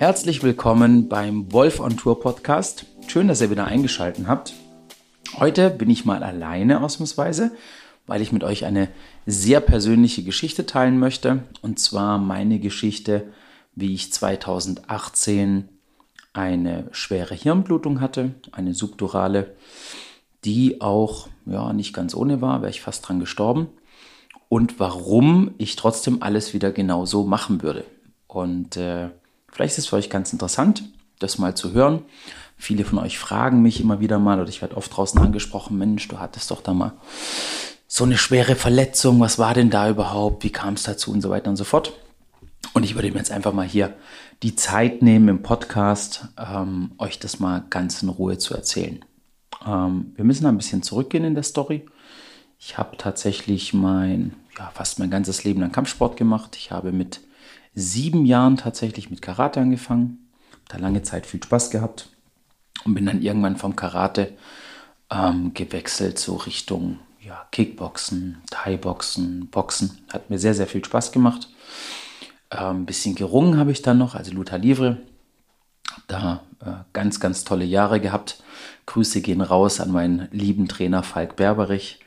Herzlich willkommen beim Wolf on Tour Podcast. Schön, dass ihr wieder eingeschaltet habt. Heute bin ich mal alleine ausnahmsweise, weil ich mit euch eine sehr persönliche Geschichte teilen möchte. Und zwar meine Geschichte, wie ich 2018 eine schwere Hirnblutung hatte, eine subdurale, die auch ja, nicht ganz ohne war, wäre ich fast dran gestorben. Und warum ich trotzdem alles wieder genauso machen würde. Und äh, vielleicht ist es für euch ganz interessant, das mal zu hören. Viele von euch fragen mich immer wieder mal, oder ich werde oft draußen angesprochen, Mensch, du hattest doch da mal so eine schwere Verletzung, was war denn da überhaupt, wie kam es dazu und so weiter und so fort. Und ich würde mir jetzt einfach mal hier die Zeit nehmen im Podcast, ähm, euch das mal ganz in Ruhe zu erzählen. Ähm, wir müssen ein bisschen zurückgehen in der Story. Ich habe tatsächlich mein, ja, fast mein ganzes Leben an Kampfsport gemacht. Ich habe mit sieben Jahren tatsächlich mit Karate angefangen. Da lange Zeit viel Spaß gehabt und bin dann irgendwann vom Karate ähm, gewechselt so Richtung ja, Kickboxen, Thai-Boxen, Boxen. Hat mir sehr, sehr viel Spaß gemacht. Ein ähm, bisschen gerungen habe ich dann noch, also Luta Livre. Da äh, ganz, ganz tolle Jahre gehabt. Grüße gehen raus an meinen lieben Trainer Falk Berberich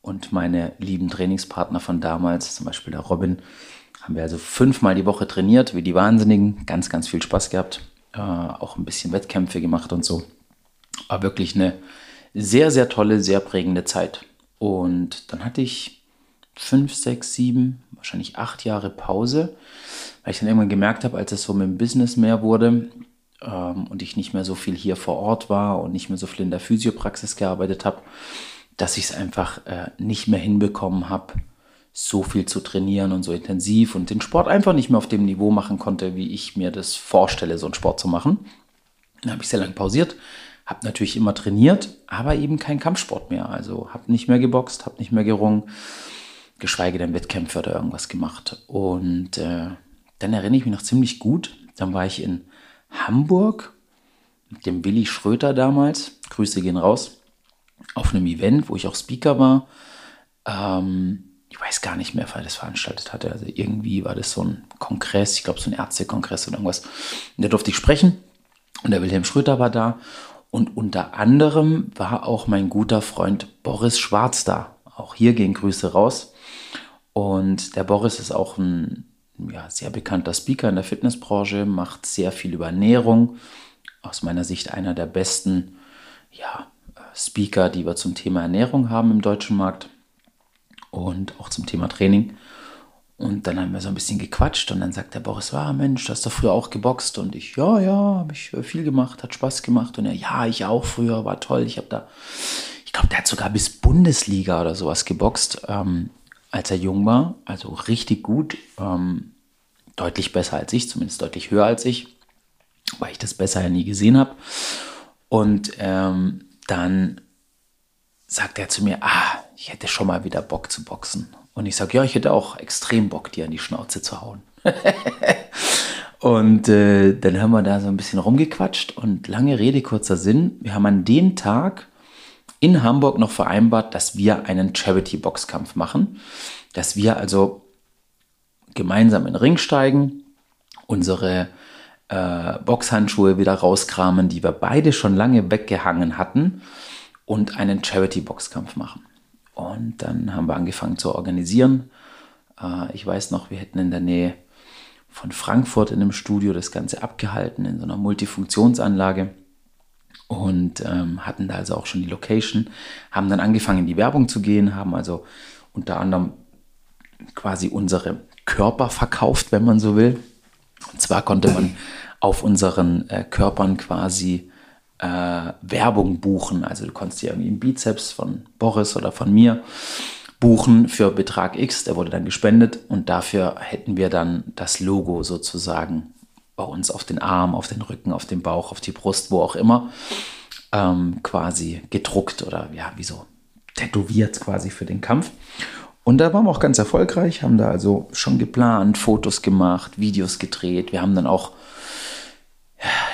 und meine lieben Trainingspartner von damals, zum Beispiel der Robin. Haben wir also fünfmal die Woche trainiert, wie die Wahnsinnigen. Ganz, ganz viel Spaß gehabt. Äh, auch ein bisschen Wettkämpfe gemacht und so. War wirklich eine sehr, sehr tolle, sehr prägende Zeit. Und dann hatte ich fünf, sechs, sieben, wahrscheinlich acht Jahre Pause, weil ich dann irgendwann gemerkt habe, als es so mit dem Business mehr wurde ähm, und ich nicht mehr so viel hier vor Ort war und nicht mehr so viel in der Physiopraxis gearbeitet habe, dass ich es einfach äh, nicht mehr hinbekommen habe, so viel zu trainieren und so intensiv und den Sport einfach nicht mehr auf dem Niveau machen konnte, wie ich mir das vorstelle, so einen Sport zu machen. Dann habe ich sehr lange pausiert, habe natürlich immer trainiert, aber eben kein Kampfsport mehr. Also habe nicht mehr geboxt, habe nicht mehr gerungen, geschweige denn Wettkämpfe oder irgendwas gemacht. Und äh, dann erinnere ich mich noch ziemlich gut. Dann war ich in Hamburg mit dem Willi Schröter damals. Grüße gehen raus. Auf einem Event, wo ich auch Speaker war. Ähm, ich weiß gar nicht mehr, wer das veranstaltet hatte. Also irgendwie war das so ein Kongress, ich glaube so ein Ärztekongress oder irgendwas. Und da durfte ich sprechen. Und der Wilhelm Schröter war da. Und unter anderem war auch mein guter Freund Boris Schwarz da. Auch hier gehen Grüße raus. Und der Boris ist auch ein ja, sehr bekannter Speaker in der Fitnessbranche, macht sehr viel über Ernährung. Aus meiner Sicht einer der besten ja, Speaker, die wir zum Thema Ernährung haben im deutschen Markt und auch zum Thema Training. Und dann haben wir so ein bisschen gequatscht und dann sagt der Boris, ah Mensch, du hast doch früher auch geboxt. Und ich, ja, ja, habe ich viel gemacht, hat Spaß gemacht. Und er, ja, ich auch früher, war toll. Ich habe da, ich glaube, der hat sogar bis Bundesliga oder sowas geboxt. Ähm, als er jung war, also richtig gut, ähm, deutlich besser als ich, zumindest deutlich höher als ich, weil ich das besser ja nie gesehen habe. Und ähm, dann sagt er zu mir, ah, ich hätte schon mal wieder Bock zu boxen. Und ich sage, ja, ich hätte auch extrem Bock, dir an die Schnauze zu hauen. und äh, dann haben wir da so ein bisschen rumgequatscht und lange Rede, kurzer Sinn. Wir haben an dem Tag in Hamburg noch vereinbart, dass wir einen Charity-Boxkampf machen. Dass wir also gemeinsam in den Ring steigen, unsere äh, Boxhandschuhe wieder rauskramen, die wir beide schon lange weggehangen hatten, und einen Charity-Boxkampf machen. Und dann haben wir angefangen zu organisieren. Äh, ich weiß noch, wir hätten in der Nähe von Frankfurt in einem Studio das Ganze abgehalten, in so einer Multifunktionsanlage und ähm, hatten da also auch schon die Location, haben dann angefangen in die Werbung zu gehen, haben also unter anderem quasi unsere Körper verkauft, wenn man so will. Und zwar konnte man auf unseren äh, Körpern quasi äh, Werbung buchen. Also du konntest dir irgendwie einen Bizeps von Boris oder von mir buchen für Betrag X, der wurde dann gespendet und dafür hätten wir dann das Logo sozusagen bei uns auf den Arm, auf den Rücken, auf den Bauch, auf die Brust, wo auch immer, ähm, quasi gedruckt oder ja, wie so tätowiert quasi für den Kampf. Und da waren wir auch ganz erfolgreich, haben da also schon geplant, Fotos gemacht, Videos gedreht. Wir haben dann auch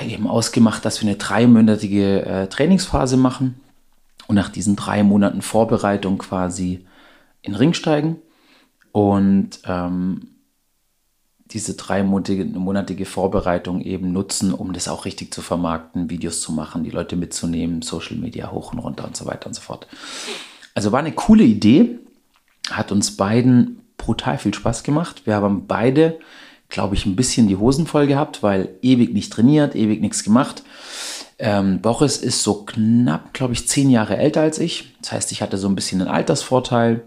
eben ausgemacht, dass wir eine dreimonatige äh, Trainingsphase machen und nach diesen drei Monaten Vorbereitung quasi in den Ring steigen. Und ähm, diese dreimonatige Vorbereitung eben nutzen, um das auch richtig zu vermarkten, Videos zu machen, die Leute mitzunehmen, Social Media hoch und runter und so weiter und so fort. Also war eine coole Idee, hat uns beiden brutal viel Spaß gemacht. Wir haben beide, glaube ich, ein bisschen die Hosen voll gehabt, weil ewig nicht trainiert, ewig nichts gemacht. Ähm, Boris ist so knapp, glaube ich, zehn Jahre älter als ich. Das heißt, ich hatte so ein bisschen einen Altersvorteil.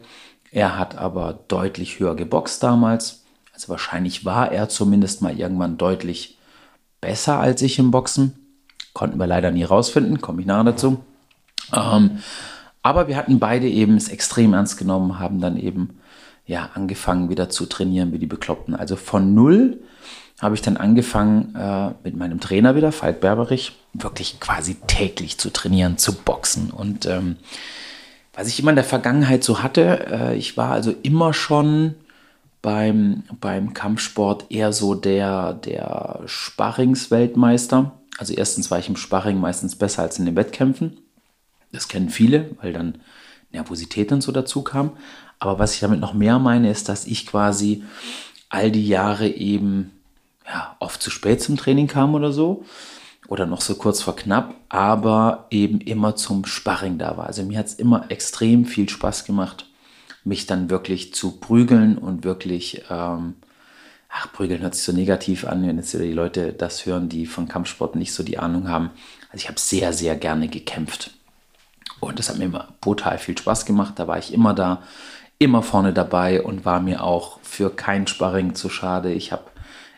Er hat aber deutlich höher geboxt damals. Also wahrscheinlich war er zumindest mal irgendwann deutlich besser als ich im Boxen. Konnten wir leider nie rausfinden, komme ich nachher dazu. Ähm, aber wir hatten beide eben es extrem ernst genommen, haben dann eben ja angefangen wieder zu trainieren wie die Bekloppten. Also von null habe ich dann angefangen äh, mit meinem Trainer wieder, Falk Berberich, wirklich quasi täglich zu trainieren, zu boxen. Und ähm, was ich immer in der Vergangenheit so hatte, äh, ich war also immer schon beim, beim Kampfsport eher so der, der Sparringsweltmeister. Also erstens war ich im Sparring meistens besser als in den Wettkämpfen. Das kennen viele, weil dann Nervosität und so dazu kam. Aber was ich damit noch mehr meine, ist, dass ich quasi all die Jahre eben ja, oft zu spät zum Training kam oder so. Oder noch so kurz vor knapp, aber eben immer zum Sparring da war. Also mir hat es immer extrem viel Spaß gemacht, mich dann wirklich zu prügeln und wirklich, ähm, ach, prügeln hört sich so negativ an, wenn jetzt wieder die Leute das hören, die von Kampfsport nicht so die Ahnung haben. Also ich habe sehr, sehr gerne gekämpft. Und das hat mir immer brutal viel Spaß gemacht. Da war ich immer da, immer vorne dabei und war mir auch für kein Sparring zu schade. Ich habe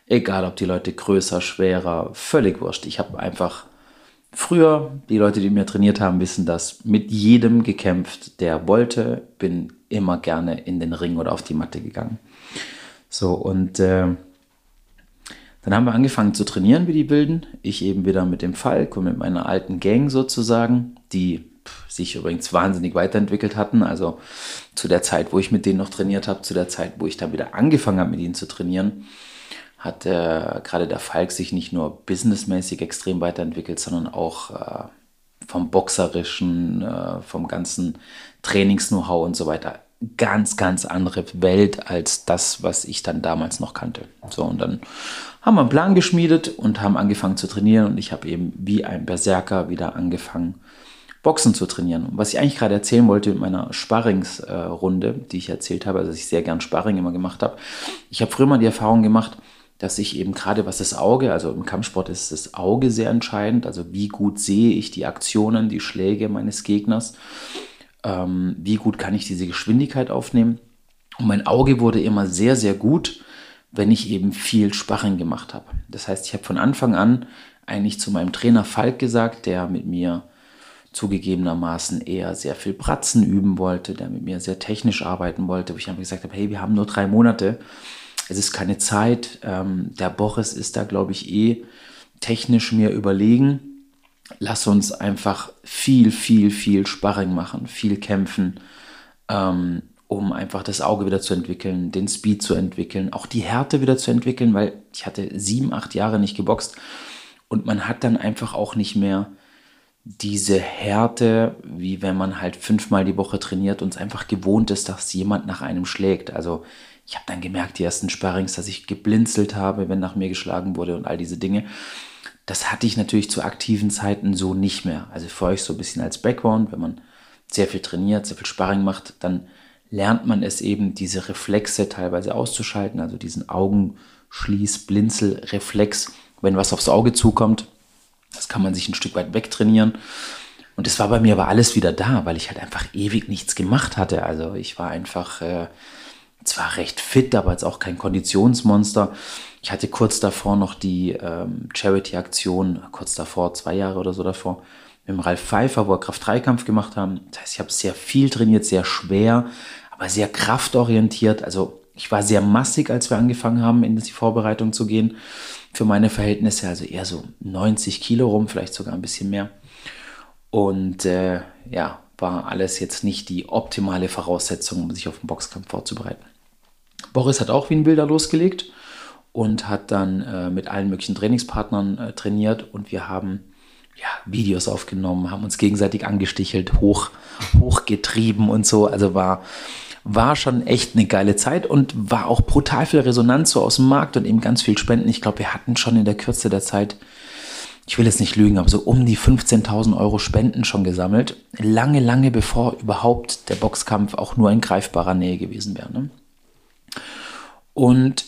Egal, ob die Leute größer, schwerer, völlig wurscht. Ich habe einfach früher, die Leute, die mir trainiert haben, wissen das, mit jedem gekämpft, der wollte, bin immer gerne in den Ring oder auf die Matte gegangen. So, und äh, dann haben wir angefangen zu trainieren wie die Wilden. Ich eben wieder mit dem Falk und mit meiner alten Gang sozusagen, die sich übrigens wahnsinnig weiterentwickelt hatten. Also zu der Zeit, wo ich mit denen noch trainiert habe, zu der Zeit, wo ich dann wieder angefangen habe, mit ihnen zu trainieren, hat äh, gerade der Falk sich nicht nur businessmäßig extrem weiterentwickelt, sondern auch äh, vom Boxerischen, äh, vom ganzen Trainings-Know-how und so weiter. Ganz, ganz andere Welt als das, was ich dann damals noch kannte. So, und dann haben wir einen Plan geschmiedet und haben angefangen zu trainieren und ich habe eben wie ein Berserker wieder angefangen, Boxen zu trainieren. Und was ich eigentlich gerade erzählen wollte mit meiner Sparringsrunde, die ich erzählt habe, also dass ich sehr gern Sparring immer gemacht habe. Ich habe früher mal die Erfahrung gemacht, dass ich eben gerade was das Auge, also im Kampfsport ist das Auge sehr entscheidend, also wie gut sehe ich die Aktionen, die Schläge meines Gegners, ähm, wie gut kann ich diese Geschwindigkeit aufnehmen. Und mein Auge wurde immer sehr, sehr gut, wenn ich eben viel Sparring gemacht habe. Das heißt, ich habe von Anfang an eigentlich zu meinem Trainer Falk gesagt, der mit mir zugegebenermaßen eher sehr viel Bratzen üben wollte, der mit mir sehr technisch arbeiten wollte, wo ich einfach gesagt habe, hey, wir haben nur drei Monate es ist keine Zeit. Ähm, der Boris ist da, glaube ich, eh technisch mir überlegen. Lass uns einfach viel, viel, viel Sparring machen, viel kämpfen, ähm, um einfach das Auge wieder zu entwickeln, den Speed zu entwickeln, auch die Härte wieder zu entwickeln, weil ich hatte sieben, acht Jahre nicht geboxt und man hat dann einfach auch nicht mehr diese Härte, wie wenn man halt fünfmal die Woche trainiert und es einfach gewohnt ist, dass jemand nach einem schlägt. Also ich habe dann gemerkt, die ersten Sparrings, dass ich geblinzelt habe, wenn nach mir geschlagen wurde und all diese Dinge. Das hatte ich natürlich zu aktiven Zeiten so nicht mehr. Also für euch so ein bisschen als Background, wenn man sehr viel trainiert, sehr viel Sparring macht, dann lernt man es eben, diese Reflexe teilweise auszuschalten, also diesen Augenschließ-Blinzel-Reflex, wenn was aufs Auge zukommt. Das kann man sich ein Stück weit wegtrainieren. Und es war bei mir aber alles wieder da, weil ich halt einfach ewig nichts gemacht hatte. Also ich war einfach äh, zwar recht fit, aber jetzt auch kein Konditionsmonster. Ich hatte kurz davor noch die ähm, Charity-Aktion, kurz davor, zwei Jahre oder so davor, mit dem Ralf Pfeiffer, wo wir Kraft-3-Kampf gemacht haben. Das heißt, ich habe sehr viel trainiert, sehr schwer, aber sehr kraftorientiert. Also ich war sehr massig, als wir angefangen haben, in die Vorbereitung zu gehen. Für meine Verhältnisse, also eher so 90 Kilo rum, vielleicht sogar ein bisschen mehr. Und äh, ja, war alles jetzt nicht die optimale Voraussetzung, um sich auf den Boxkampf vorzubereiten. Boris hat auch wie ein Bilder losgelegt und hat dann äh, mit allen möglichen Trainingspartnern äh, trainiert und wir haben ja, Videos aufgenommen, haben uns gegenseitig angestichelt, hoch, hochgetrieben und so. Also war, war schon echt eine geile Zeit und war auch brutal viel Resonanz so aus dem Markt und eben ganz viel Spenden. Ich glaube, wir hatten schon in der Kürze der Zeit, ich will jetzt nicht lügen, aber so um die 15.000 Euro Spenden schon gesammelt. Lange, lange bevor überhaupt der Boxkampf auch nur in greifbarer Nähe gewesen wäre. Ne? Und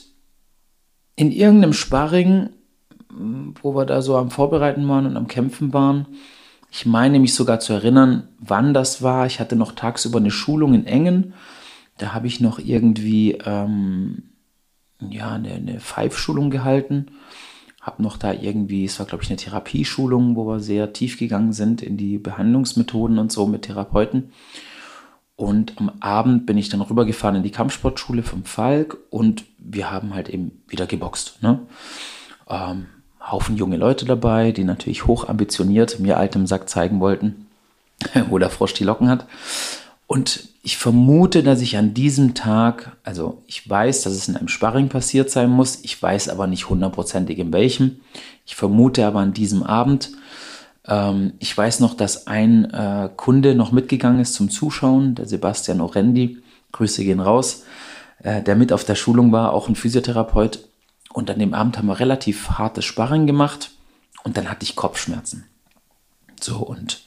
in irgendeinem Sparring, wo wir da so am Vorbereiten waren und am Kämpfen waren, ich meine mich sogar zu erinnern, wann das war. Ich hatte noch tagsüber eine Schulung in Engen. Da habe ich noch irgendwie ähm, ja, eine, eine Five-Schulung gehalten. Habe noch da irgendwie, es war glaube ich eine Therapieschulung, wo wir sehr tief gegangen sind in die Behandlungsmethoden und so mit Therapeuten. Und am Abend bin ich dann rübergefahren in die Kampfsportschule vom Falk und wir haben halt eben wieder geboxt. Ne? Ähm, Haufen junge Leute dabei, die natürlich hoch ambitioniert mir altem Sack zeigen wollten, wo der Frosch die Locken hat. Und ich vermute, dass ich an diesem Tag, also ich weiß, dass es in einem Sparring passiert sein muss, ich weiß aber nicht hundertprozentig in welchem. Ich vermute aber an diesem Abend. Ähm, ich weiß noch, dass ein äh, Kunde noch mitgegangen ist zum Zuschauen, der Sebastian Orendi. Grüße gehen raus. Äh, der mit auf der Schulung war, auch ein Physiotherapeut. Und an dem Abend haben wir relativ hartes Sparring gemacht und dann hatte ich Kopfschmerzen. So und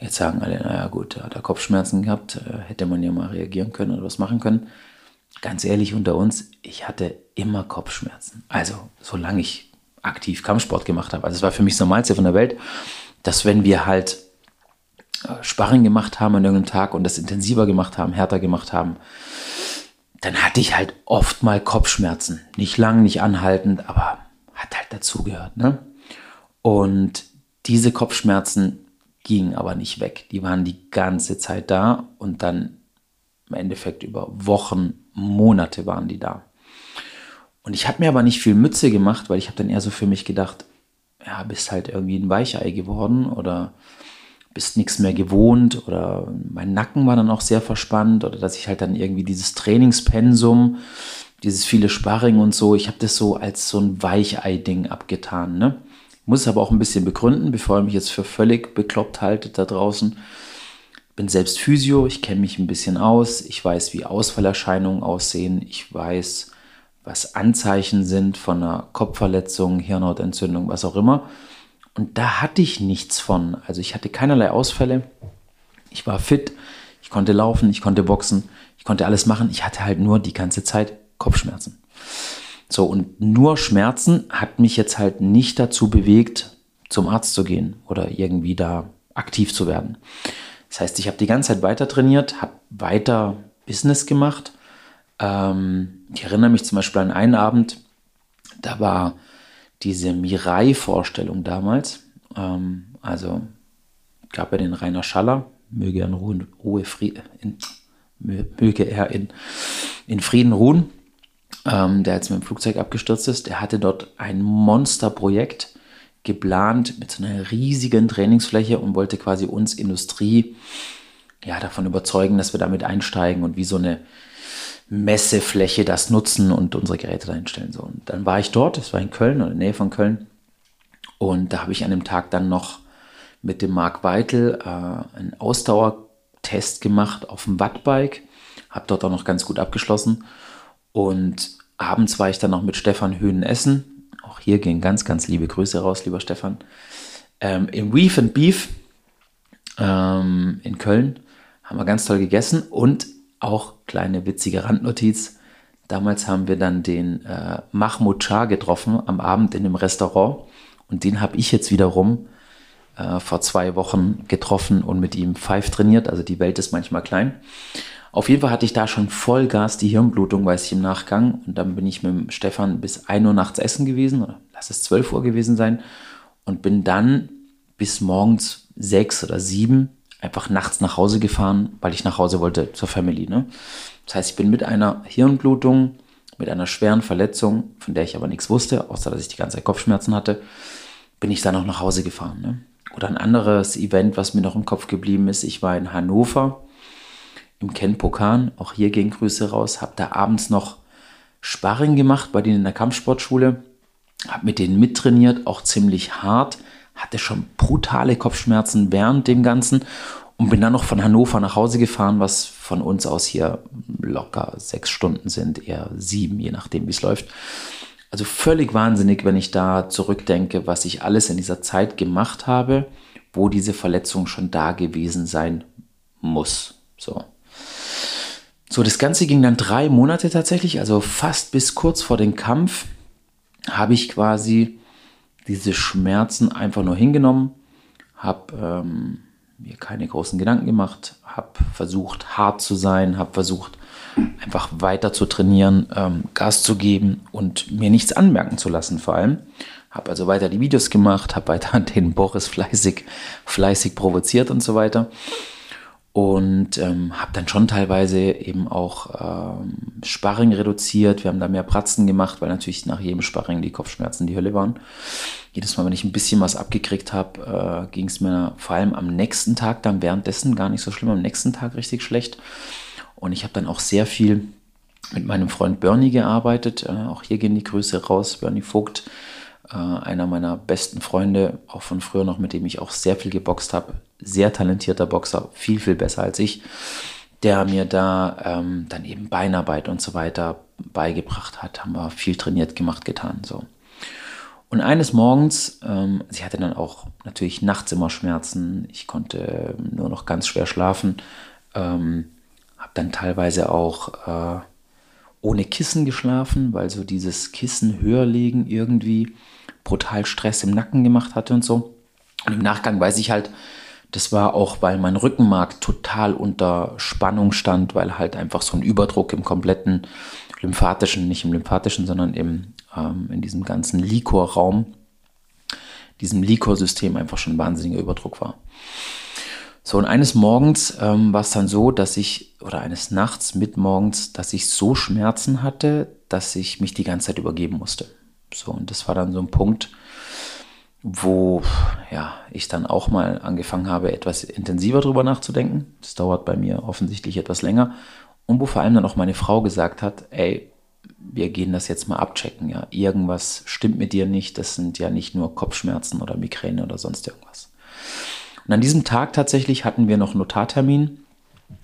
jetzt sagen alle, naja gut, da hat er Kopfschmerzen gehabt, äh, hätte man ja mal reagieren können oder was machen können. Ganz ehrlich unter uns, ich hatte immer Kopfschmerzen. Also solange ich aktiv Kampfsport gemacht habe. Also es war für mich das Normalste von der Welt, dass wenn wir halt äh, Sparring gemacht haben an irgendeinem Tag und das intensiver gemacht haben, härter gemacht haben, dann hatte ich halt oft mal Kopfschmerzen. Nicht lang, nicht anhaltend, aber hat halt dazugehört. Ne? Und diese Kopfschmerzen gingen aber nicht weg. Die waren die ganze Zeit da und dann im Endeffekt über Wochen, Monate waren die da. Und ich habe mir aber nicht viel Mütze gemacht, weil ich habe dann eher so für mich gedacht, ja, bist halt irgendwie ein Weichei geworden oder bist nichts mehr gewohnt oder mein Nacken war dann auch sehr verspannt oder dass ich halt dann irgendwie dieses Trainingspensum, dieses viele Sparring und so, ich habe das so als so ein Weichei-Ding abgetan. Ne? Muss es aber auch ein bisschen begründen, bevor ich mich jetzt für völlig bekloppt halte da draußen. Bin selbst Physio, ich kenne mich ein bisschen aus, ich weiß, wie Ausfallerscheinungen aussehen, ich weiß, was Anzeichen sind von einer Kopfverletzung, Hirnhautentzündung, was auch immer. Und da hatte ich nichts von. Also ich hatte keinerlei Ausfälle. Ich war fit, ich konnte laufen, ich konnte boxen, ich konnte alles machen. Ich hatte halt nur die ganze Zeit Kopfschmerzen. So, und nur Schmerzen hat mich jetzt halt nicht dazu bewegt, zum Arzt zu gehen oder irgendwie da aktiv zu werden. Das heißt, ich habe die ganze Zeit weiter trainiert, habe weiter Business gemacht. Ähm, ich erinnere mich zum Beispiel an einen Abend, da war diese Mirai-Vorstellung damals. Ähm, also gab er den Rainer Schaller, möge er in Ruhe, Ruhe in, möge er in, in Frieden ruhen, ähm, der jetzt mit dem Flugzeug abgestürzt ist. Der hatte dort ein Monsterprojekt geplant mit so einer riesigen Trainingsfläche und wollte quasi uns Industrie ja, davon überzeugen, dass wir damit einsteigen und wie so eine Messefläche das nutzen und unsere Geräte dahin stellen. So, und dann war ich dort, das war in Köln oder in der Nähe von Köln. Und da habe ich an dem Tag dann noch mit dem Marc Weitel äh, einen Ausdauertest gemacht auf dem Wattbike. Habe dort auch noch ganz gut abgeschlossen. Und abends war ich dann noch mit Stefan Höhnen essen. Auch hier gehen ganz, ganz liebe Grüße raus, lieber Stefan. Ähm, Im Reef and Beef ähm, in Köln haben wir ganz toll gegessen und auch kleine witzige Randnotiz. Damals haben wir dann den äh, Mahmoud Shah getroffen am Abend in dem Restaurant und den habe ich jetzt wiederum äh, vor zwei Wochen getroffen und mit ihm Five trainiert. Also die Welt ist manchmal klein. Auf jeden Fall hatte ich da schon Vollgas die Hirnblutung, weiß ich im Nachgang. Und dann bin ich mit Stefan bis 1 Uhr nachts essen gewesen, oder lass es 12 Uhr gewesen sein. Und bin dann bis morgens 6 oder 7 einfach nachts nach Hause gefahren, weil ich nach Hause wollte zur Family. Ne? Das heißt, ich bin mit einer Hirnblutung, mit einer schweren Verletzung, von der ich aber nichts wusste, außer dass ich die ganze Zeit Kopfschmerzen hatte, bin ich dann auch nach Hause gefahren. Ne? Oder ein anderes Event, was mir noch im Kopf geblieben ist, ich war in Hannover im Ken Pokan, auch hier gehen Grüße raus, habe da abends noch Sparring gemacht bei denen in der Kampfsportschule, habe mit denen mittrainiert, auch ziemlich hart, hatte schon brutale Kopfschmerzen während dem Ganzen und bin dann noch von Hannover nach Hause gefahren, was von uns aus hier locker sechs Stunden sind, eher sieben, je nachdem, wie es läuft. Also völlig wahnsinnig, wenn ich da zurückdenke, was ich alles in dieser Zeit gemacht habe, wo diese Verletzung schon da gewesen sein muss. So. So, das Ganze ging dann drei Monate tatsächlich, also fast bis kurz vor dem Kampf habe ich quasi diese Schmerzen einfach nur hingenommen, habe ähm, mir keine großen Gedanken gemacht, habe versucht hart zu sein, habe versucht einfach weiter zu trainieren, ähm, Gas zu geben und mir nichts anmerken zu lassen vor allem. Habe also weiter die Videos gemacht, habe weiter den Boris fleißig, fleißig provoziert und so weiter und ähm, habe dann schon teilweise eben auch ähm, Sparring reduziert. Wir haben da mehr Pratzen gemacht, weil natürlich nach jedem Sparring die Kopfschmerzen die Hölle waren. Jedes Mal, wenn ich ein bisschen was abgekriegt habe, äh, ging es mir vor allem am nächsten Tag, dann währenddessen gar nicht so schlimm, am nächsten Tag richtig schlecht. Und ich habe dann auch sehr viel mit meinem Freund Bernie gearbeitet. Äh, auch hier gehen die Grüße raus, Bernie Vogt äh, einer meiner besten Freunde, auch von früher noch, mit dem ich auch sehr viel geboxt habe. Sehr talentierter Boxer, viel, viel besser als ich, der mir da ähm, dann eben Beinarbeit und so weiter beigebracht hat. Haben wir viel trainiert, gemacht, getan. So. Und eines Morgens, ähm, sie hatte dann auch natürlich nachts immer Schmerzen. Ich konnte nur noch ganz schwer schlafen. Ähm, habe dann teilweise auch äh, ohne Kissen geschlafen, weil so dieses Kissen höher legen irgendwie brutal Stress im Nacken gemacht hatte und so. Und im Nachgang weiß ich halt, das war auch, weil mein Rückenmark total unter Spannung stand, weil halt einfach so ein Überdruck im kompletten lymphatischen, nicht im lymphatischen, sondern im, ähm, in diesem ganzen Likorraum, diesem Likorsystem einfach schon ein wahnsinniger Überdruck war. So, und eines Morgens ähm, war es dann so, dass ich, oder eines Nachts mit morgens, dass ich so Schmerzen hatte, dass ich mich die ganze Zeit übergeben musste. So, und das war dann so ein Punkt, wo ja, ich dann auch mal angefangen habe, etwas intensiver drüber nachzudenken. Das dauert bei mir offensichtlich etwas länger. Und wo vor allem dann auch meine Frau gesagt hat, ey, wir gehen das jetzt mal abchecken, ja. Irgendwas stimmt mit dir nicht, das sind ja nicht nur Kopfschmerzen oder Migräne oder sonst irgendwas. Und an diesem Tag tatsächlich hatten wir noch einen Notartermin.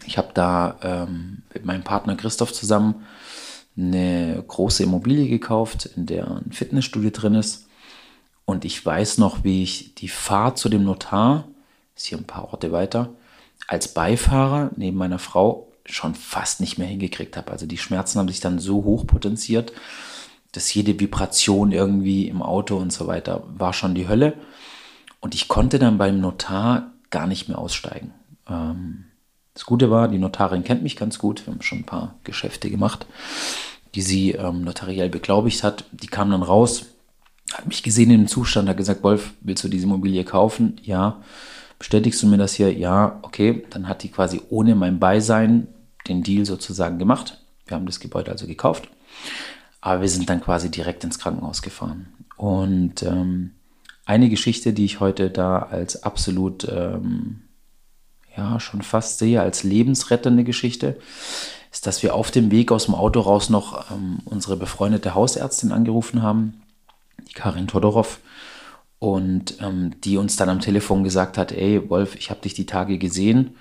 Ich habe da ähm, mit meinem Partner Christoph zusammen eine große Immobilie gekauft, in der ein Fitnessstudio drin ist. Und ich weiß noch, wie ich die Fahrt zu dem Notar, ist hier ein paar Orte weiter, als Beifahrer neben meiner Frau schon fast nicht mehr hingekriegt habe. Also die Schmerzen haben sich dann so hoch potenziert, dass jede Vibration irgendwie im Auto und so weiter war schon die Hölle. Und ich konnte dann beim Notar gar nicht mehr aussteigen. Ähm, das Gute war, die Notarin kennt mich ganz gut. Wir haben schon ein paar Geschäfte gemacht, die sie ähm, notariell beglaubigt hat. Die kam dann raus, hat mich gesehen in dem Zustand, hat gesagt, Wolf, willst du diese Immobilie kaufen? Ja. Bestätigst du mir das hier? Ja, okay. Dann hat die quasi ohne mein Beisein den Deal sozusagen gemacht. Wir haben das Gebäude also gekauft. Aber wir sind dann quasi direkt ins Krankenhaus gefahren. Und ähm, eine Geschichte, die ich heute da als absolut, ähm, ja, schon fast sehe, als lebensrettende Geschichte, ist, dass wir auf dem Weg aus dem Auto raus noch ähm, unsere befreundete Hausärztin angerufen haben, die Karin Todorov, und ähm, die uns dann am Telefon gesagt hat, ey Wolf, ich habe dich die Tage gesehen,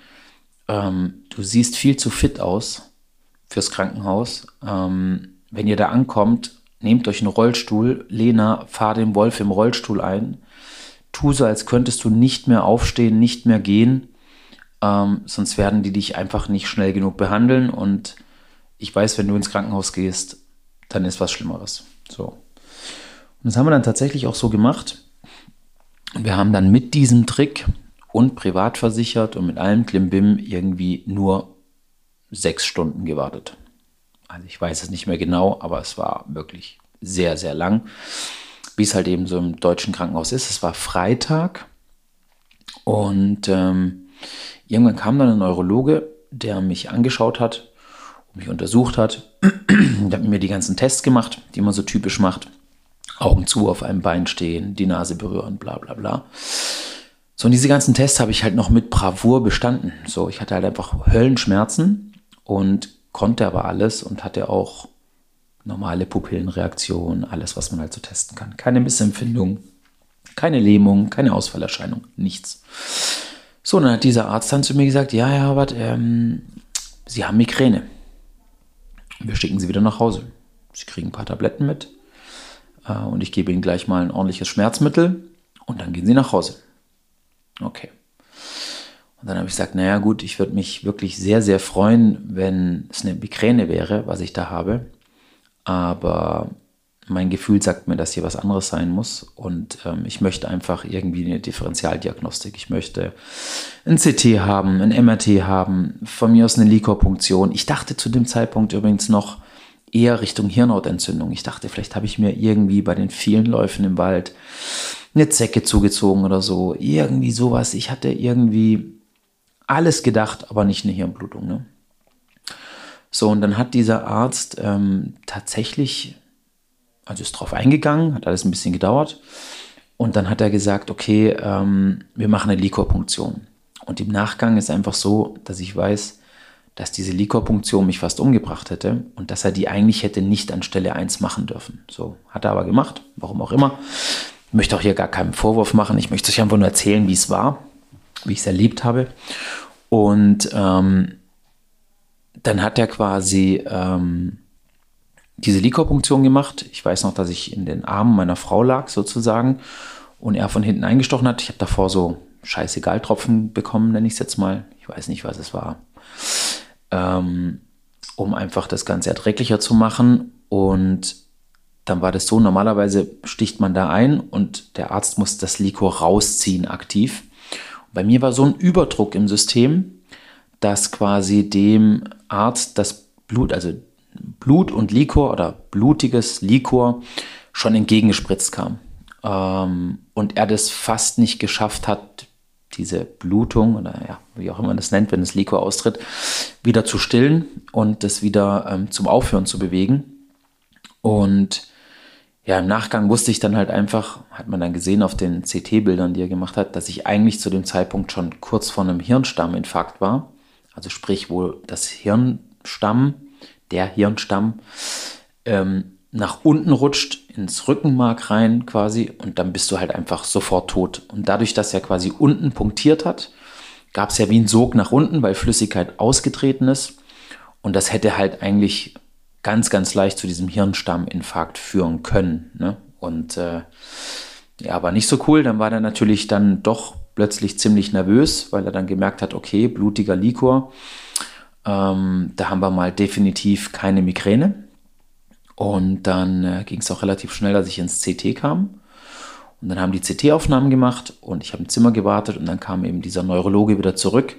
ähm, du siehst viel zu fit aus fürs Krankenhaus. Ähm, wenn ihr da ankommt, nehmt euch einen Rollstuhl, Lena, fahr den Wolf im Rollstuhl ein, tu so, als könntest du nicht mehr aufstehen, nicht mehr gehen, ähm, sonst werden die dich einfach nicht schnell genug behandeln und ich weiß, wenn du ins Krankenhaus gehst, dann ist was Schlimmeres. So. Und das haben wir dann tatsächlich auch so gemacht. Wir haben dann mit diesem Trick und privat versichert und mit allem Klimbim irgendwie nur sechs Stunden gewartet. Also ich weiß es nicht mehr genau, aber es war wirklich sehr, sehr lang. Wie es halt eben so im deutschen Krankenhaus ist. Es war Freitag und ähm, irgendwann kam dann ein Neurologe, der mich angeschaut hat und mich untersucht hat. der hat mir die ganzen Tests gemacht, die man so typisch macht. Augen zu auf einem Bein stehen, die Nase berühren, bla bla bla. So, und diese ganzen Tests habe ich halt noch mit Bravour bestanden. So, ich hatte halt einfach Höllenschmerzen und konnte aber alles und hatte auch normale Pupillenreaktion, alles, was man halt so testen kann. Keine Missempfindung, keine Lähmung, keine Ausfallerscheinung, nichts. So, dann hat dieser Arzt dann zu mir gesagt, ja, Herr Herbert, ähm, Sie haben Migräne. Wir schicken Sie wieder nach Hause. Sie kriegen ein paar Tabletten mit äh, und ich gebe Ihnen gleich mal ein ordentliches Schmerzmittel und dann gehen Sie nach Hause. Okay. Und dann habe ich gesagt, naja gut, ich würde mich wirklich sehr, sehr freuen, wenn es eine Migräne wäre, was ich da habe. Aber mein Gefühl sagt mir, dass hier was anderes sein muss. Und ähm, ich möchte einfach irgendwie eine Differentialdiagnostik. Ich möchte ein CT haben, ein MRT haben, von mir aus eine Likorpunktion. Ich dachte zu dem Zeitpunkt übrigens noch eher Richtung Hirnhautentzündung. Ich dachte, vielleicht habe ich mir irgendwie bei den vielen Läufen im Wald eine Zecke zugezogen oder so. Irgendwie sowas. Ich hatte irgendwie alles gedacht, aber nicht eine Hirnblutung. Ne? So, und dann hat dieser Arzt ähm, tatsächlich also ist drauf eingegangen, hat alles ein bisschen gedauert. Und dann hat er gesagt, okay, ähm, wir machen eine Likorpunktion. Und im Nachgang ist einfach so, dass ich weiß, dass diese Likorpunktion mich fast umgebracht hätte und dass er die eigentlich hätte nicht an Stelle 1 machen dürfen. So, hat er aber gemacht, warum auch immer. Ich möchte auch hier gar keinen Vorwurf machen. Ich möchte euch einfach nur erzählen, wie es war, wie ich es erlebt habe. Und ähm, dann hat er quasi ähm, diese Likorpunktion gemacht. Ich weiß noch, dass ich in den Armen meiner Frau lag sozusagen und er von hinten eingestochen hat. Ich habe davor so scheißegal Tropfen bekommen, nenne ich es jetzt mal. Ich weiß nicht, was es war. Ähm, um einfach das Ganze erträglicher zu machen. Und dann war das so, normalerweise sticht man da ein und der Arzt muss das Likor rausziehen aktiv. bei mir war so ein Überdruck im System, dass quasi dem Arzt das Blut, also Blut und Likor oder blutiges Likor schon entgegengespritzt kam. Ähm, und er das fast nicht geschafft hat, diese Blutung oder ja, wie auch immer man das nennt, wenn das Likor austritt, wieder zu stillen und das wieder ähm, zum Aufhören zu bewegen. Und ja, im Nachgang wusste ich dann halt einfach, hat man dann gesehen auf den CT-Bildern, die er gemacht hat, dass ich eigentlich zu dem Zeitpunkt schon kurz vor einem Hirnstamminfarkt war. Also sprich, wo das Hirnstamm der Hirnstamm, ähm, nach unten rutscht, ins Rückenmark rein quasi und dann bist du halt einfach sofort tot. Und dadurch, dass er quasi unten punktiert hat, gab es ja wie ein Sog nach unten, weil Flüssigkeit ausgetreten ist. Und das hätte halt eigentlich ganz, ganz leicht zu diesem Hirnstamminfarkt führen können. Ne? Und äh, ja, aber nicht so cool. Dann war er natürlich dann doch plötzlich ziemlich nervös, weil er dann gemerkt hat, okay, blutiger Likor. Ähm, da haben wir mal definitiv keine Migräne. Und dann äh, ging es auch relativ schnell, dass ich ins CT kam. Und dann haben die CT-Aufnahmen gemacht und ich habe im Zimmer gewartet und dann kam eben dieser Neurologe wieder zurück,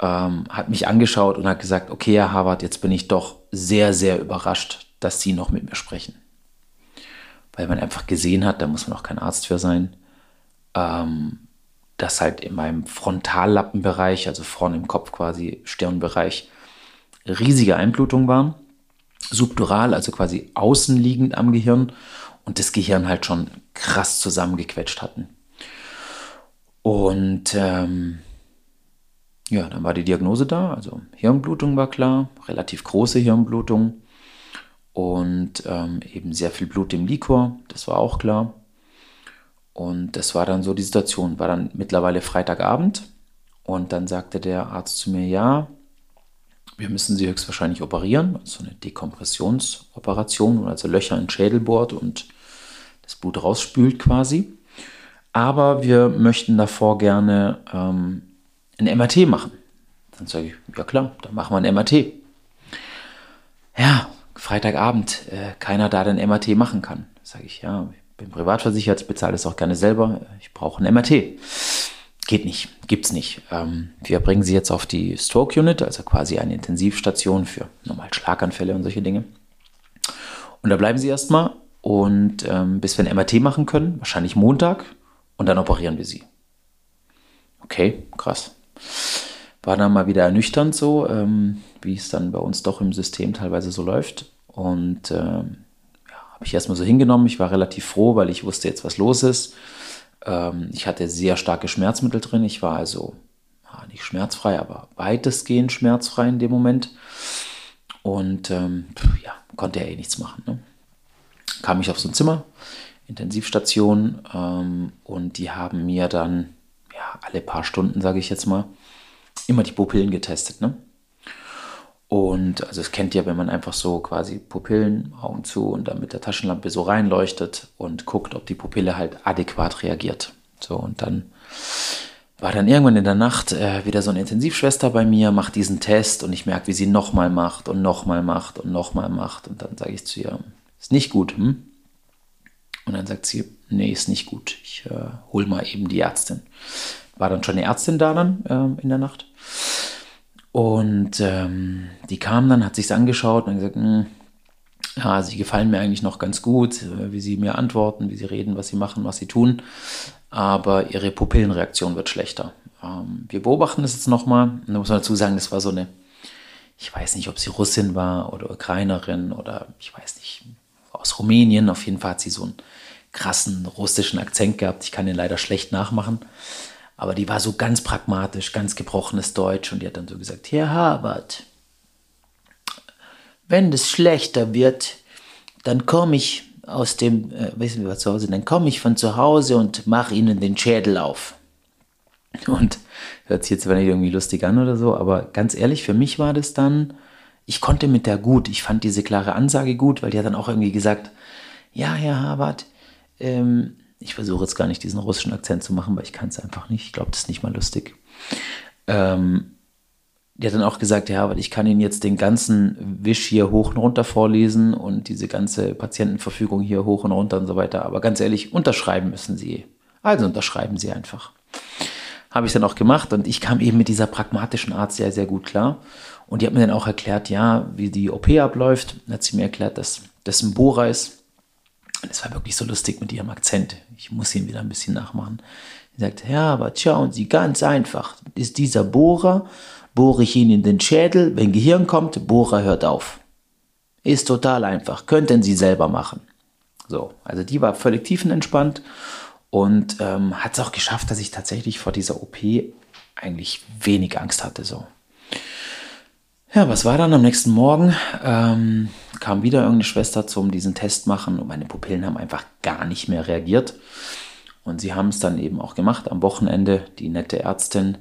ähm, hat mich angeschaut und hat gesagt, okay, Herr Harvard, jetzt bin ich doch sehr, sehr überrascht, dass Sie noch mit mir sprechen. Weil man einfach gesehen hat, da muss man auch kein Arzt für sein, ähm, dass halt in meinem Frontallappenbereich, also vorne im Kopf quasi, Stirnbereich, riesige Einblutungen waren. Subdural, also quasi außenliegend am Gehirn und das Gehirn halt schon krass zusammengequetscht hatten. Und ähm, ja, dann war die Diagnose da, also Hirnblutung war klar, relativ große Hirnblutung und ähm, eben sehr viel Blut im Likor, das war auch klar. Und das war dann so die Situation, war dann mittlerweile Freitagabend und dann sagte der Arzt zu mir, ja, wir müssen sie höchstwahrscheinlich operieren, also eine Dekompressionsoperation, also Löcher in Schädel bohrt und das Blut rausspült quasi. Aber wir möchten davor gerne ähm, ein MRT machen. Dann sage ich, ja klar, dann machen wir ein MRT. Ja, Freitagabend, äh, keiner da den MRT machen kann. Sage ich, ja, bin privat versichert, bezahle es auch gerne selber. Ich brauche ein MRT. Geht nicht, gibt's nicht. Ähm, wir bringen sie jetzt auf die Stroke Unit, also quasi eine Intensivstation für normal Schlaganfälle und solche Dinge. Und da bleiben sie erstmal und ähm, bis wir ein MRT machen können, wahrscheinlich Montag, und dann operieren wir sie. Okay, krass. War dann mal wieder ernüchternd so, ähm, wie es dann bei uns doch im System teilweise so läuft. Und ähm, habe ich erstmal so hingenommen. Ich war relativ froh, weil ich wusste jetzt, was los ist. Ähm, ich hatte sehr starke Schmerzmittel drin. Ich war also ja, nicht schmerzfrei, aber weitestgehend schmerzfrei in dem Moment. Und ähm, ja, konnte ja eh nichts machen. Ne? Kam ich auf so ein Zimmer, Intensivstation, ähm, und die haben mir dann ja, alle paar Stunden, sage ich jetzt mal, immer die Pupillen getestet. Ne? Und also es kennt ihr, wenn man einfach so quasi Pupillen, Augen zu und dann mit der Taschenlampe so reinleuchtet und guckt, ob die Pupille halt adäquat reagiert. So und dann war dann irgendwann in der Nacht äh, wieder so eine Intensivschwester bei mir, macht diesen Test und ich merke, wie sie nochmal macht und nochmal macht und nochmal macht. Und dann sage ich zu ihr, ist nicht gut, hm? Und dann sagt sie, nee, ist nicht gut. Ich äh, hol mal eben die Ärztin. War dann schon eine Ärztin da dann äh, in der Nacht. Und ähm, die kam dann, hat sich's angeschaut und gesagt, hm, ja, sie gefallen mir eigentlich noch ganz gut, äh, wie sie mir antworten, wie sie reden, was sie machen, was sie tun aber ihre Pupillenreaktion wird schlechter. Ähm, wir beobachten das jetzt nochmal. Da muss man dazu sagen, das war so eine, ich weiß nicht, ob sie Russin war oder Ukrainerin oder ich weiß nicht, aus Rumänien. Auf jeden Fall hat sie so einen krassen russischen Akzent gehabt. Ich kann den leider schlecht nachmachen. Aber die war so ganz pragmatisch, ganz gebrochenes Deutsch und die hat dann so gesagt, Herr Habert, wenn das schlechter wird, dann komme ich aus dem, äh, wissen wir was zu Hause, dann komme ich von zu Hause und mache ihnen den Schädel auf. Und hört sich jetzt zwar nicht irgendwie lustig an oder so, aber ganz ehrlich, für mich war das dann, ich konnte mit der gut. Ich fand diese klare Ansage gut, weil die hat dann auch irgendwie gesagt, ja, Herr Harvard, ähm, ich versuche jetzt gar nicht diesen russischen Akzent zu machen, weil ich kann es einfach nicht. Ich glaube, das ist nicht mal lustig. Ähm, die hat dann auch gesagt, ja, aber ich kann Ihnen jetzt den ganzen Wisch hier hoch und runter vorlesen und diese ganze Patientenverfügung hier hoch und runter und so weiter. Aber ganz ehrlich, unterschreiben müssen Sie. Also unterschreiben Sie einfach. Habe ich dann auch gemacht und ich kam eben mit dieser pragmatischen Art sehr, sehr gut klar. Und die hat mir dann auch erklärt, ja, wie die OP abläuft. Dann hat sie mir erklärt, dass das ein Bohrer ist. Und es war wirklich so lustig mit ihrem Akzent. Ich muss ihn wieder ein bisschen nachmachen. Sie sagt, ja, aber schauen Sie, ganz einfach. Ist dieser Bohrer bohre ich ihn in den Schädel, wenn Gehirn kommt, Bohrer hört auf. Ist total einfach, könnten Sie selber machen. So, also die war völlig tiefenentspannt und ähm, hat es auch geschafft, dass ich tatsächlich vor dieser OP eigentlich wenig Angst hatte. So. Ja, was war dann am nächsten Morgen? Ähm, kam wieder irgendeine Schwester zum diesen Test machen und meine Pupillen haben einfach gar nicht mehr reagiert. Und sie haben es dann eben auch gemacht am Wochenende. Die nette Ärztin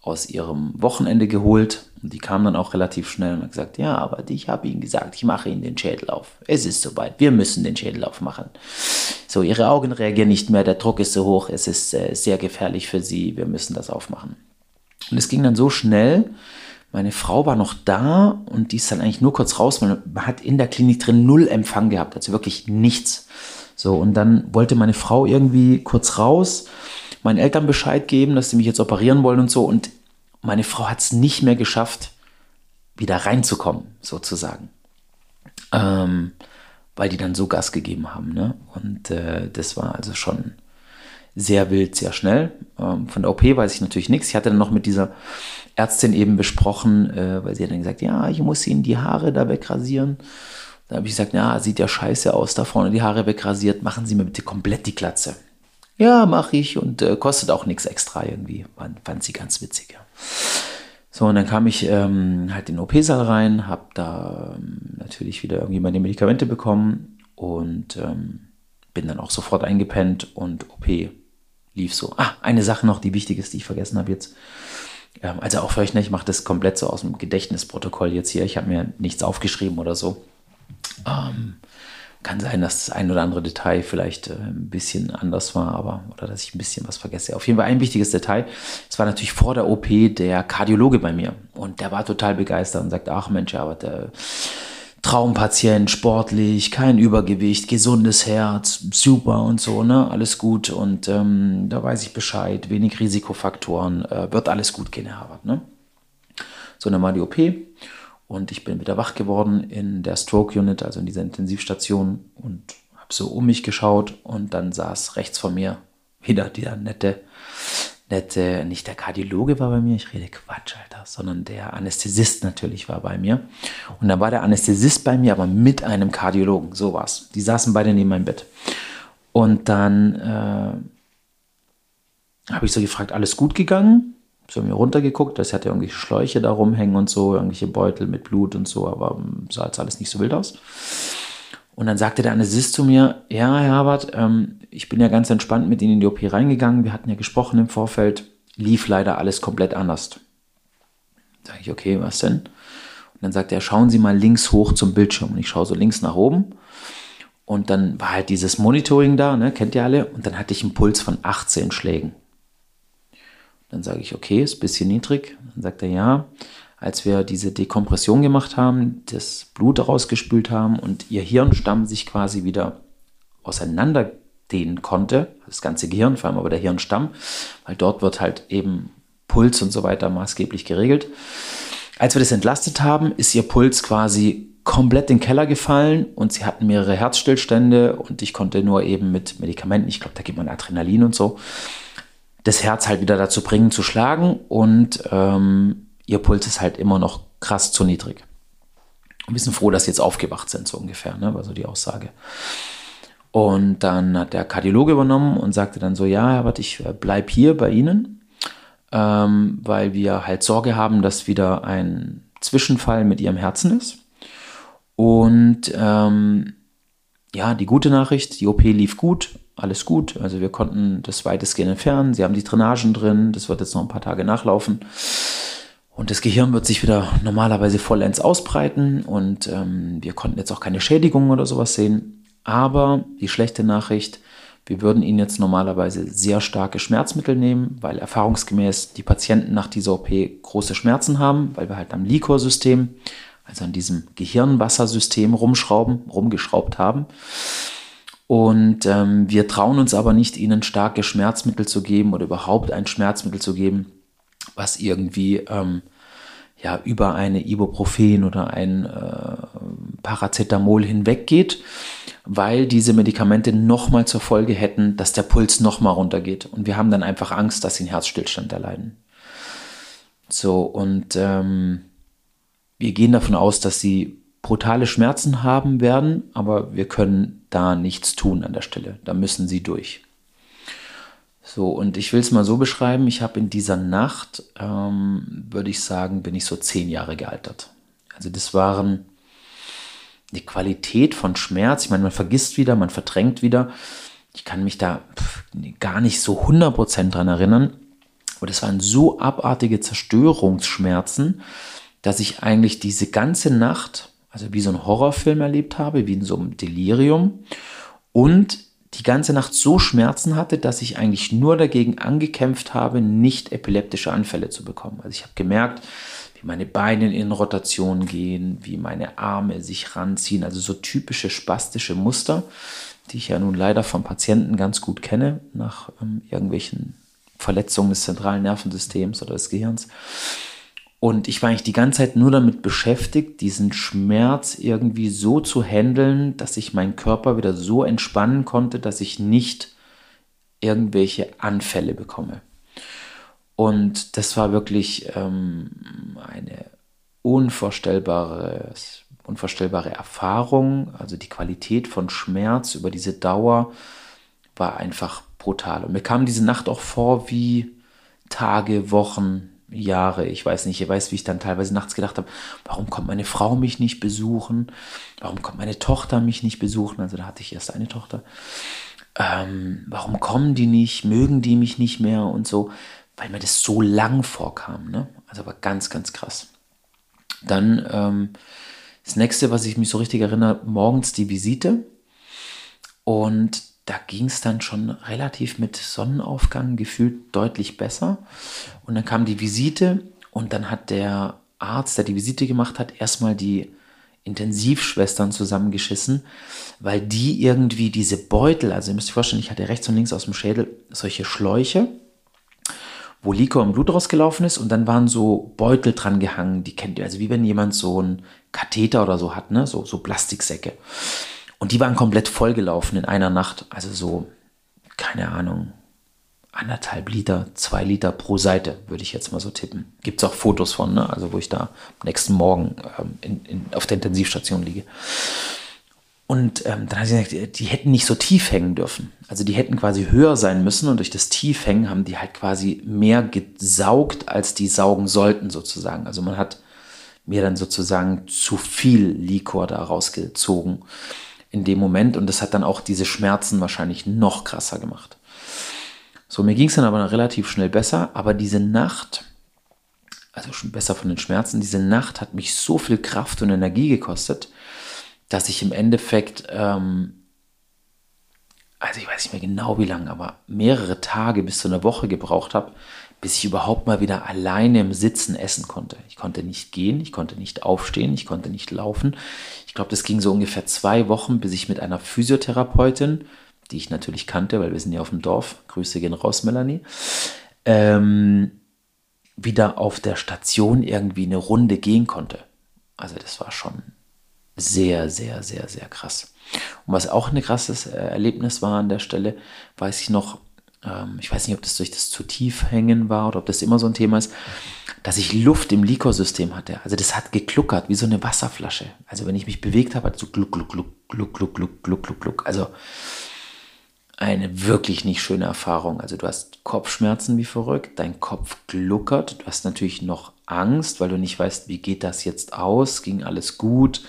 aus ihrem Wochenende geholt. Und die kam dann auch relativ schnell und hat gesagt, ja, aber ich habe Ihnen gesagt, ich mache Ihnen den Schädel auf. Es ist soweit, wir müssen den Schädel aufmachen. So, Ihre Augen reagieren nicht mehr, der Druck ist so hoch, es ist äh, sehr gefährlich für Sie, wir müssen das aufmachen. Und es ging dann so schnell, meine Frau war noch da und die ist dann eigentlich nur kurz raus, man hat in der Klinik drin null Empfang gehabt, also wirklich nichts. So, und dann wollte meine Frau irgendwie kurz raus meinen Eltern Bescheid geben, dass sie mich jetzt operieren wollen und so. Und meine Frau hat es nicht mehr geschafft, wieder reinzukommen, sozusagen. Ähm, weil die dann so Gas gegeben haben. Ne? Und äh, das war also schon sehr wild, sehr schnell. Ähm, von der OP weiß ich natürlich nichts. Ich hatte dann noch mit dieser Ärztin eben besprochen, äh, weil sie hat dann gesagt, ja, ich muss ihnen die Haare da wegrasieren. Da habe ich gesagt, ja, sieht ja scheiße aus, da vorne die Haare wegrasiert, machen Sie mir bitte komplett die Glatze. Ja, mache ich und äh, kostet auch nichts extra irgendwie. Fand, fand sie ganz witzig. Ja. So, und dann kam ich ähm, halt in den OP-Saal rein, habe da ähm, natürlich wieder irgendwie meine Medikamente bekommen und ähm, bin dann auch sofort eingepennt und OP lief so. Ah, eine Sache noch, die wichtig ist, die ich vergessen habe jetzt. Ähm, also auch für euch, ich mache das komplett so aus dem Gedächtnisprotokoll jetzt hier. Ich habe mir nichts aufgeschrieben oder so. Ähm, kann sein, dass das ein oder andere Detail vielleicht äh, ein bisschen anders war, aber oder dass ich ein bisschen was vergesse. Auf jeden Fall ein wichtiges Detail. Es war natürlich vor der OP der Kardiologe bei mir und der war total begeistert und sagte, ach Mensch, aber der Traumpatient, sportlich, kein Übergewicht, gesundes Herz, super und so, ne, alles gut und ähm, da weiß ich Bescheid, wenig Risikofaktoren, äh, wird alles gut gehen, Herr Harvard, ne. So, dann war die OP und ich bin wieder wach geworden in der Stroke Unit, also in dieser Intensivstation und habe so um mich geschaut und dann saß rechts von mir wieder dieser nette, nette, nicht der Kardiologe war bei mir, ich rede Quatsch, Alter, sondern der Anästhesist natürlich war bei mir. Und dann war der Anästhesist bei mir, aber mit einem Kardiologen, so war's. Die saßen beide neben meinem Bett. Und dann äh, habe ich so gefragt, alles gut gegangen? so mir runtergeguckt, das hatte irgendwelche Schläuche da rumhängen und so, irgendwelche Beutel mit Blut und so, aber sah jetzt alles nicht so wild aus. Und dann sagte der Anästhesist zu mir, ja, Herr Herbert, ähm, ich bin ja ganz entspannt mit Ihnen in die OP reingegangen, wir hatten ja gesprochen im Vorfeld, lief leider alles komplett anders. Sag ich, okay, was denn? Und dann sagt er, schauen Sie mal links hoch zum Bildschirm. Und ich schaue so links nach oben. Und dann war halt dieses Monitoring da, ne, kennt ihr alle. Und dann hatte ich einen Puls von 18 Schlägen. Dann sage ich, okay, ist ein bisschen niedrig. Dann sagt er, ja, als wir diese Dekompression gemacht haben, das Blut rausgespült haben und ihr Hirnstamm sich quasi wieder auseinanderdehnen konnte, das ganze Gehirn, vor allem aber der Hirnstamm, weil dort wird halt eben Puls und so weiter maßgeblich geregelt. Als wir das entlastet haben, ist ihr Puls quasi komplett in den Keller gefallen und sie hatten mehrere Herzstillstände und ich konnte nur eben mit Medikamenten, ich glaube, da gibt man Adrenalin und so, das Herz halt wieder dazu bringen zu schlagen und ähm, ihr Puls ist halt immer noch krass zu niedrig. Und wir sind froh, dass sie jetzt aufgewacht sind, so ungefähr, ne? war so die Aussage. Und dann hat der Kardiologe übernommen und sagte dann so, ja, Herbert, ich äh, bleib hier bei Ihnen, ähm, weil wir halt Sorge haben, dass wieder ein Zwischenfall mit Ihrem Herzen ist. Und ähm, ja, die gute Nachricht, die OP lief gut, alles gut. Also wir konnten das weitestgehend entfernen. Sie haben die Drainagen drin, das wird jetzt noch ein paar Tage nachlaufen. Und das Gehirn wird sich wieder normalerweise vollends ausbreiten und ähm, wir konnten jetzt auch keine Schädigungen oder sowas sehen. Aber die schlechte Nachricht, wir würden Ihnen jetzt normalerweise sehr starke Schmerzmittel nehmen, weil erfahrungsgemäß die Patienten nach dieser OP große Schmerzen haben, weil wir halt am Liquor-System, also an diesem Gehirnwassersystem rumschrauben, rumgeschraubt haben. Und ähm, wir trauen uns aber nicht, ihnen starke Schmerzmittel zu geben oder überhaupt ein Schmerzmittel zu geben, was irgendwie ähm, ja, über eine Ibuprofen oder ein äh, Paracetamol hinweggeht, weil diese Medikamente nochmal zur Folge hätten, dass der Puls nochmal runtergeht. Und wir haben dann einfach Angst, dass sie einen Herzstillstand erleiden. So, und ähm, wir gehen davon aus, dass sie brutale Schmerzen haben werden, aber wir können da nichts tun an der Stelle. Da müssen sie durch. So, und ich will es mal so beschreiben, ich habe in dieser Nacht, ähm, würde ich sagen, bin ich so zehn Jahre gealtert. Also das waren die Qualität von Schmerz. Ich meine, man vergisst wieder, man verdrängt wieder. Ich kann mich da gar nicht so 100% dran erinnern. Aber das waren so abartige Zerstörungsschmerzen, dass ich eigentlich diese ganze Nacht, also wie so ein Horrorfilm erlebt habe, wie in so einem Delirium. Und die ganze Nacht so Schmerzen hatte, dass ich eigentlich nur dagegen angekämpft habe, nicht epileptische Anfälle zu bekommen. Also ich habe gemerkt, wie meine Beine in Rotation gehen, wie meine Arme sich ranziehen, also so typische spastische Muster, die ich ja nun leider von Patienten ganz gut kenne, nach ähm, irgendwelchen Verletzungen des zentralen Nervensystems oder des Gehirns. Und ich war eigentlich die ganze Zeit nur damit beschäftigt, diesen Schmerz irgendwie so zu handeln, dass ich meinen Körper wieder so entspannen konnte, dass ich nicht irgendwelche Anfälle bekomme. Und das war wirklich ähm, eine unvorstellbare, unvorstellbare Erfahrung. Also die Qualität von Schmerz über diese Dauer war einfach brutal. Und mir kam diese Nacht auch vor wie Tage, Wochen, Jahre. Ich weiß nicht, ihr weißt, wie ich dann teilweise nachts gedacht habe, warum kommt meine Frau mich nicht besuchen? Warum kommt meine Tochter mich nicht besuchen? Also da hatte ich erst eine Tochter. Ähm, warum kommen die nicht? Mögen die mich nicht mehr und so? Weil mir das so lang vorkam. Ne? Also war ganz, ganz krass. Dann ähm, das nächste, was ich mich so richtig erinnere, morgens die Visite. Und da ging es dann schon relativ mit Sonnenaufgang gefühlt deutlich besser. Und dann kam die Visite und dann hat der Arzt, der die Visite gemacht hat, erstmal die Intensivschwestern zusammengeschissen, weil die irgendwie diese Beutel, also ihr müsst euch vorstellen, ich hatte rechts und links aus dem Schädel solche Schläuche, wo Likor im Blut rausgelaufen ist und dann waren so Beutel dran gehangen, die kennt ihr, also wie wenn jemand so einen Katheter oder so hat, ne, so, so Plastiksäcke. Und die waren komplett vollgelaufen in einer Nacht. Also so, keine Ahnung, anderthalb Liter, zwei Liter pro Seite, würde ich jetzt mal so tippen. Gibt es auch Fotos von, ne? also wo ich da am nächsten Morgen ähm, in, in, auf der Intensivstation liege. Und ähm, dann hat sie gesagt, die hätten nicht so tief hängen dürfen. Also die hätten quasi höher sein müssen und durch das Tiefhängen haben die halt quasi mehr gesaugt, als die saugen sollten sozusagen. Also man hat mir dann sozusagen zu viel Likor da rausgezogen in dem Moment und das hat dann auch diese Schmerzen wahrscheinlich noch krasser gemacht. So, mir ging es dann aber relativ schnell besser, aber diese Nacht also schon besser von den Schmerzen. Diese Nacht hat mich so viel Kraft und Energie gekostet, dass ich im Endeffekt, ähm, also ich weiß nicht mehr genau wie lange, aber mehrere Tage bis zu einer Woche gebraucht habe, bis ich überhaupt mal wieder alleine im Sitzen essen konnte. Ich konnte nicht gehen, ich konnte nicht aufstehen, ich konnte nicht laufen. Ich glaube, das ging so ungefähr zwei Wochen, bis ich mit einer Physiotherapeutin, die ich natürlich kannte, weil wir sind ja auf dem Dorf, Grüße gehen raus, Melanie, ähm, wieder auf der Station irgendwie eine Runde gehen konnte. Also das war schon sehr, sehr, sehr, sehr krass. Und was auch ein krasses äh, Erlebnis war an der Stelle, weiß ich noch, ich weiß nicht, ob das durch das zu tief hängen war oder ob das immer so ein Thema ist, dass ich Luft im Likosystem hatte. Also das hat gekluckert wie so eine Wasserflasche. Also wenn ich mich bewegt habe, hat so gluck, gluck, gluck, gluck, gluck, gluck, gluck, gluck, gluck. Also eine wirklich nicht schöne Erfahrung. Also du hast Kopfschmerzen wie verrückt, dein Kopf gluckert, du hast natürlich noch Angst, weil du nicht weißt, wie geht das jetzt aus, ging alles gut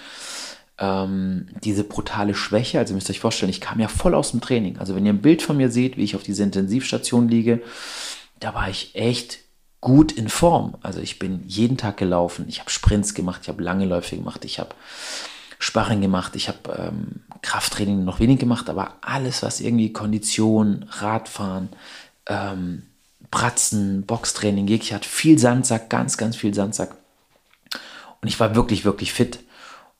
ähm, diese brutale Schwäche. Also ihr müsst euch vorstellen, ich kam ja voll aus dem Training. Also wenn ihr ein Bild von mir seht, wie ich auf dieser Intensivstation liege, da war ich echt gut in Form. Also ich bin jeden Tag gelaufen, ich habe Sprints gemacht, ich habe lange Läufe gemacht, ich habe Sparring gemacht, ich habe ähm, Krafttraining noch wenig gemacht, aber alles, was irgendwie Kondition, Radfahren, ähm, Bratzen, Boxtraining, ich hatte viel Sandsack, ganz, ganz viel Sandsack. Und ich war wirklich, wirklich fit.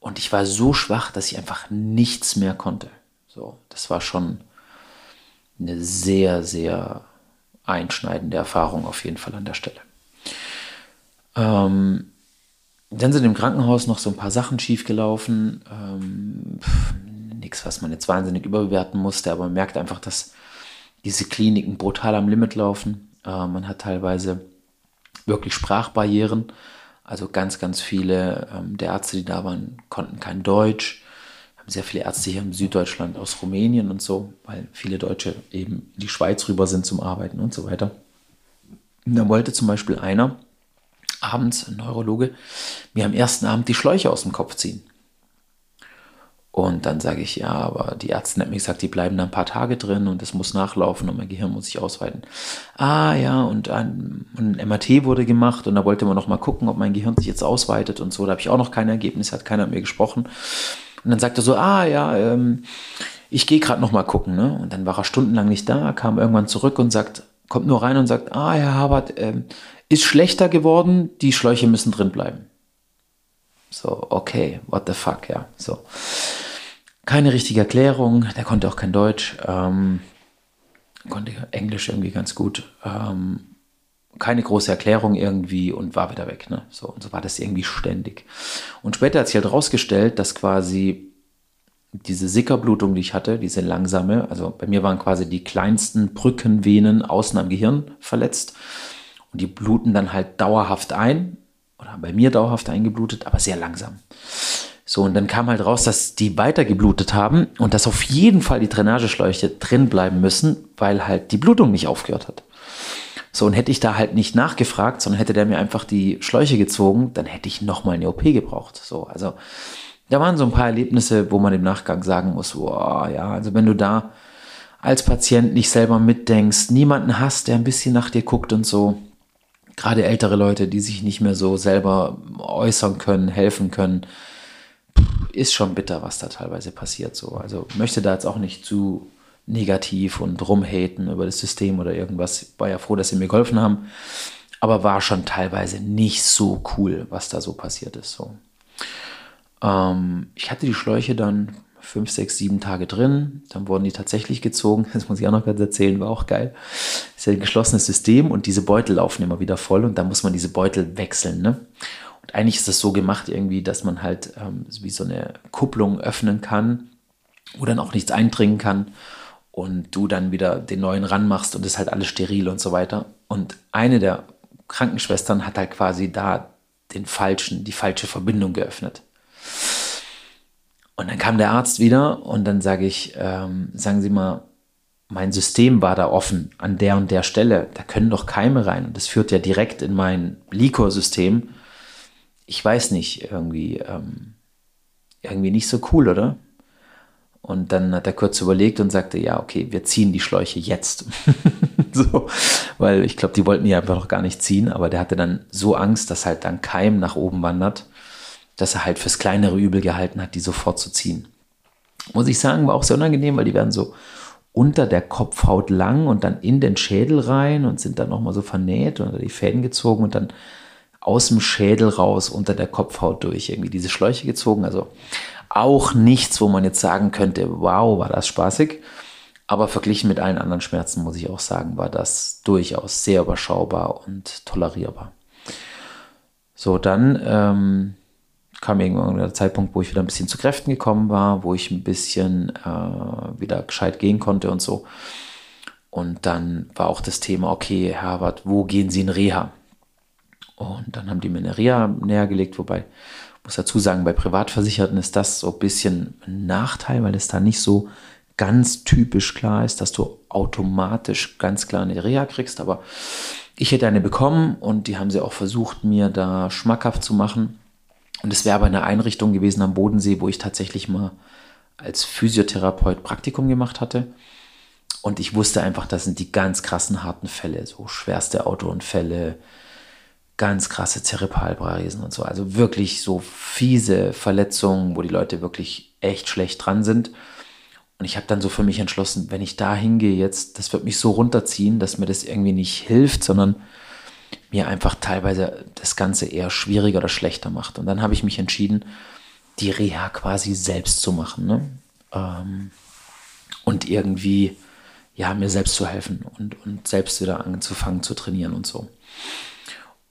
Und ich war so schwach, dass ich einfach nichts mehr konnte. So, das war schon eine sehr, sehr einschneidende Erfahrung auf jeden Fall an der Stelle. Ähm, dann sind im Krankenhaus noch so ein paar Sachen schiefgelaufen. Ähm, Nichts, was man jetzt wahnsinnig überbewerten musste, aber man merkt einfach, dass diese Kliniken brutal am Limit laufen. Äh, man hat teilweise wirklich Sprachbarrieren. Also ganz, ganz viele ähm, der Ärzte, die da waren, konnten kein Deutsch. Wir haben sehr viele Ärzte hier in Süddeutschland aus Rumänien und so, weil viele Deutsche eben in die Schweiz rüber sind zum Arbeiten und so weiter. Und da wollte zum Beispiel einer abends, ein Neurologe, mir am ersten Abend die Schläuche aus dem Kopf ziehen. Und dann sage ich, ja, aber die Ärzte hat mir gesagt, die bleiben da ein paar Tage drin und es muss nachlaufen und mein Gehirn muss sich ausweiten. Ah ja, und ein, ein MRT wurde gemacht und da wollte man noch mal gucken, ob mein Gehirn sich jetzt ausweitet und so. Da habe ich auch noch kein Ergebnis, hat keiner mit mir gesprochen. Und dann sagte er so, ah ja, ähm, ich gehe gerade noch mal gucken. Ne? Und dann war er stundenlang nicht da, kam irgendwann zurück und sagt, kommt nur rein und sagt, ah Herr Habert, ähm, ist schlechter geworden, die Schläuche müssen drin bleiben. So, okay, what the fuck, ja, so. Keine richtige Erklärung, der konnte auch kein Deutsch, ähm, konnte Englisch irgendwie ganz gut. Ähm, keine große Erklärung irgendwie und war wieder weg. Ne? So, und so war das irgendwie ständig. Und später hat sich halt rausgestellt, dass quasi diese Sickerblutung, die ich hatte, diese langsame, also bei mir waren quasi die kleinsten Brückenvenen außen am Gehirn verletzt und die bluten dann halt dauerhaft ein oder bei mir dauerhaft eingeblutet, aber sehr langsam. So, und dann kam halt raus, dass die weiter geblutet haben und dass auf jeden Fall die Drainageschläuche drin bleiben müssen, weil halt die Blutung nicht aufgehört hat. So, und hätte ich da halt nicht nachgefragt, sondern hätte der mir einfach die Schläuche gezogen, dann hätte ich nochmal eine OP gebraucht. So, also da waren so ein paar Erlebnisse, wo man im Nachgang sagen muss, boah, ja, also wenn du da als Patient nicht selber mitdenkst, niemanden hast, der ein bisschen nach dir guckt und so, gerade ältere Leute, die sich nicht mehr so selber äußern können, helfen können, ist schon bitter, was da teilweise passiert. So. Also möchte da jetzt auch nicht zu negativ und rumhaten über das System oder irgendwas. War ja froh, dass sie mir geholfen haben. Aber war schon teilweise nicht so cool, was da so passiert ist. So. Ähm, ich hatte die Schläuche dann fünf, sechs, sieben Tage drin. Dann wurden die tatsächlich gezogen. Das muss ich auch noch ganz erzählen, war auch geil. Das ist ja ein geschlossenes System und diese Beutel laufen immer wieder voll und da muss man diese Beutel wechseln. Ne? Und eigentlich ist das so gemacht irgendwie, dass man halt ähm, wie so eine Kupplung öffnen kann, wo dann auch nichts eindringen kann und du dann wieder den neuen ranmachst und ist halt alles steril und so weiter. Und eine der Krankenschwestern hat halt quasi da den falschen, die falsche Verbindung geöffnet. Und dann kam der Arzt wieder und dann sage ich, ähm, sagen Sie mal, mein System war da offen an der und der Stelle. Da können doch Keime rein. Und das führt ja direkt in mein Liquor-System ich weiß nicht, irgendwie, ähm, irgendwie nicht so cool, oder? Und dann hat er kurz überlegt und sagte, ja, okay, wir ziehen die Schläuche jetzt. so, weil ich glaube, die wollten ihn einfach noch gar nicht ziehen, aber der hatte dann so Angst, dass halt dann Keim nach oben wandert, dass er halt fürs kleinere Übel gehalten hat, die sofort zu ziehen. Muss ich sagen, war auch sehr unangenehm, weil die werden so unter der Kopfhaut lang und dann in den Schädel rein und sind dann nochmal so vernäht und die Fäden gezogen und dann aus dem Schädel raus unter der Kopfhaut durch irgendwie diese Schläuche gezogen. Also auch nichts, wo man jetzt sagen könnte, wow, war das spaßig. Aber verglichen mit allen anderen Schmerzen muss ich auch sagen, war das durchaus sehr überschaubar und tolerierbar. So, dann ähm, kam irgendwann der Zeitpunkt, wo ich wieder ein bisschen zu Kräften gekommen war, wo ich ein bisschen äh, wieder gescheit gehen konnte und so. Und dann war auch das Thema, okay, Herbert, wo gehen Sie in Reha? Und dann haben die mir eine Reha näher gelegt, wobei, muss dazu sagen, bei Privatversicherten ist das so ein bisschen ein Nachteil, weil es da nicht so ganz typisch klar ist, dass du automatisch ganz klar eine Reha kriegst. Aber ich hätte eine bekommen und die haben sie auch versucht, mir da schmackhaft zu machen. Und es wäre aber eine Einrichtung gewesen am Bodensee, wo ich tatsächlich mal als Physiotherapeut Praktikum gemacht hatte. Und ich wusste einfach, das sind die ganz krassen harten Fälle, so schwerste Autounfälle, ganz krasse Zerebralparesen und so. Also wirklich so fiese Verletzungen, wo die Leute wirklich echt schlecht dran sind. Und ich habe dann so für mich entschlossen, wenn ich da hingehe jetzt, das wird mich so runterziehen, dass mir das irgendwie nicht hilft, sondern mir einfach teilweise das Ganze eher schwieriger oder schlechter macht. Und dann habe ich mich entschieden, die Reha quasi selbst zu machen. Ne? Ähm, und irgendwie, ja, mir selbst zu helfen und, und selbst wieder anzufangen zu trainieren und so.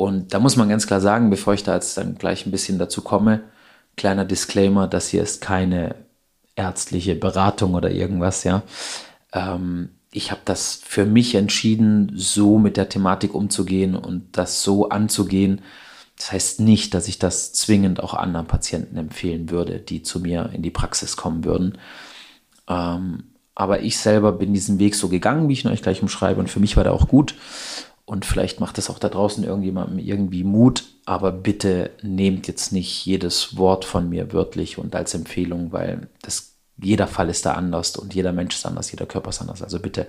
Und da muss man ganz klar sagen, bevor ich da jetzt dann gleich ein bisschen dazu komme, kleiner Disclaimer, das hier ist keine ärztliche Beratung oder irgendwas, ja. Ähm, ich habe das für mich entschieden, so mit der Thematik umzugehen und das so anzugehen. Das heißt nicht, dass ich das zwingend auch anderen Patienten empfehlen würde, die zu mir in die Praxis kommen würden. Ähm, aber ich selber bin diesen Weg so gegangen, wie ich euch gleich umschreibe, und für mich war der auch gut. Und vielleicht macht es auch da draußen irgendjemandem irgendwie Mut, aber bitte nehmt jetzt nicht jedes Wort von mir wörtlich und als Empfehlung, weil das jeder Fall ist da anders und jeder Mensch ist anders, jeder Körper ist anders. Also bitte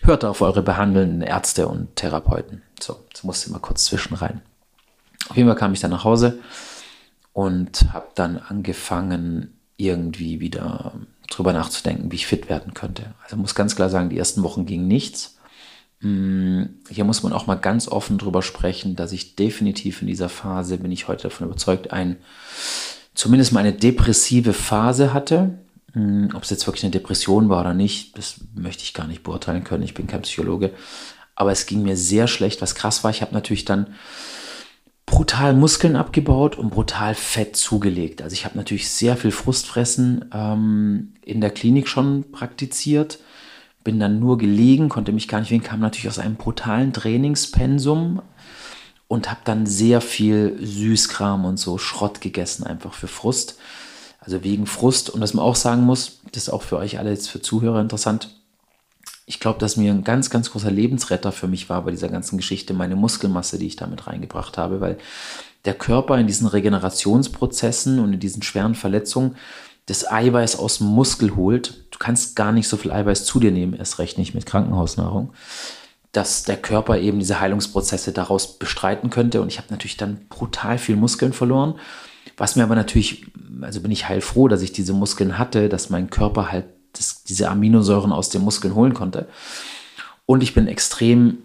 hört auf eure behandelnden Ärzte und Therapeuten. So, jetzt musste ich mal kurz zwischen rein. Auf jeden Fall kam ich dann nach Hause und habe dann angefangen, irgendwie wieder drüber nachzudenken, wie ich fit werden könnte. Also muss ganz klar sagen, die ersten Wochen ging nichts. Mm, hier muss man auch mal ganz offen drüber sprechen, dass ich definitiv in dieser Phase, bin ich heute davon überzeugt, ein, zumindest mal eine depressive Phase hatte. Hm, ob es jetzt wirklich eine Depression war oder nicht, das möchte ich gar nicht beurteilen können. Ich bin kein Psychologe. Aber es ging mir sehr schlecht. Was krass war, ich habe natürlich dann brutal Muskeln abgebaut und brutal Fett zugelegt. Also ich habe natürlich sehr viel Frustfressen ähm, in der Klinik schon praktiziert. Bin dann nur gelegen, konnte mich gar nicht wegen, kam natürlich aus einem brutalen Trainingspensum und habe dann sehr viel Süßkram und so Schrott gegessen, einfach für Frust. Also wegen Frust. Und was man auch sagen muss, das ist auch für euch alle jetzt für Zuhörer interessant. Ich glaube, dass mir ein ganz, ganz großer Lebensretter für mich war bei dieser ganzen Geschichte meine Muskelmasse, die ich damit reingebracht habe, weil der Körper in diesen Regenerationsprozessen und in diesen schweren Verletzungen das Eiweiß aus dem Muskel holt. Du kannst gar nicht so viel Eiweiß zu dir nehmen, erst recht nicht mit Krankenhausnahrung, dass der Körper eben diese Heilungsprozesse daraus bestreiten könnte. Und ich habe natürlich dann brutal viel Muskeln verloren was mir aber natürlich, also bin ich heilfroh, dass ich diese Muskeln hatte, dass mein Körper halt das, diese Aminosäuren aus den Muskeln holen konnte. Und ich bin extrem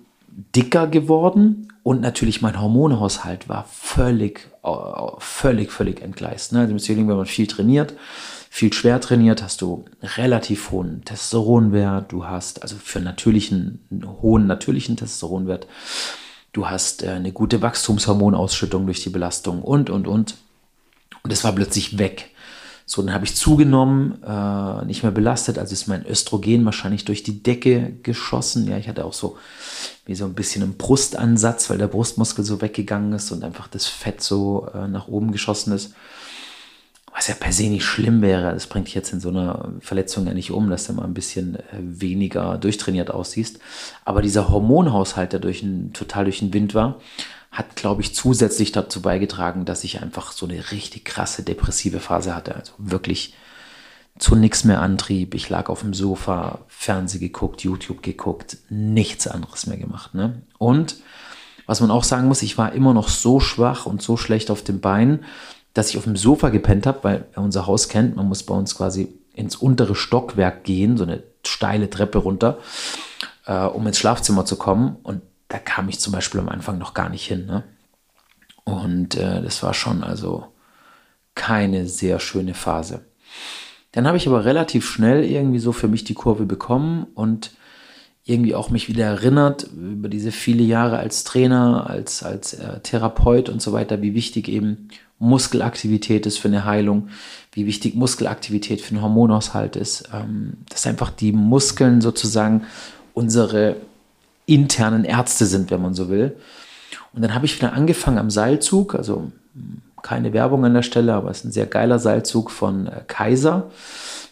dicker geworden und natürlich mein Hormonhaushalt war völlig, völlig, völlig entgleist. Ne? Also wenn man viel trainiert, viel schwer trainiert, hast du relativ hohen Testosteronwert, du hast also für natürlichen, hohen natürlichen Testosteronwert, du hast äh, eine gute Wachstumshormonausschüttung durch die Belastung und, und, und. Und es war plötzlich weg. So, dann habe ich zugenommen, äh, nicht mehr belastet, also ist mein Östrogen wahrscheinlich durch die Decke geschossen. Ja, ich hatte auch so wie so ein bisschen einen Brustansatz, weil der Brustmuskel so weggegangen ist und einfach das Fett so äh, nach oben geschossen ist. Was ja per se nicht schlimm wäre. Das bringt dich jetzt in so einer Verletzung ja nicht um, dass du mal ein bisschen äh, weniger durchtrainiert aussiehst. Aber dieser Hormonhaushalt, der durch ein, total durch den Wind war, hat, glaube ich, zusätzlich dazu beigetragen, dass ich einfach so eine richtig krasse depressive Phase hatte. Also wirklich zu nichts mehr Antrieb. Ich lag auf dem Sofa, Fernseh geguckt, YouTube geguckt, nichts anderes mehr gemacht. Ne? Und was man auch sagen muss, ich war immer noch so schwach und so schlecht auf den Beinen, dass ich auf dem Sofa gepennt habe, weil wer unser Haus kennt, man muss bei uns quasi ins untere Stockwerk gehen, so eine steile Treppe runter, äh, um ins Schlafzimmer zu kommen. Und da kam ich zum Beispiel am Anfang noch gar nicht hin. Ne? Und äh, das war schon also keine sehr schöne Phase. Dann habe ich aber relativ schnell irgendwie so für mich die Kurve bekommen und irgendwie auch mich wieder erinnert über diese viele Jahre als Trainer, als, als äh, Therapeut und so weiter, wie wichtig eben Muskelaktivität ist für eine Heilung, wie wichtig Muskelaktivität für den Hormonaushalt ist, ähm, dass einfach die Muskeln sozusagen unsere internen Ärzte sind, wenn man so will. Und dann habe ich wieder angefangen am Seilzug, also keine Werbung an der Stelle, aber es ist ein sehr geiler Seilzug von äh, Kaiser,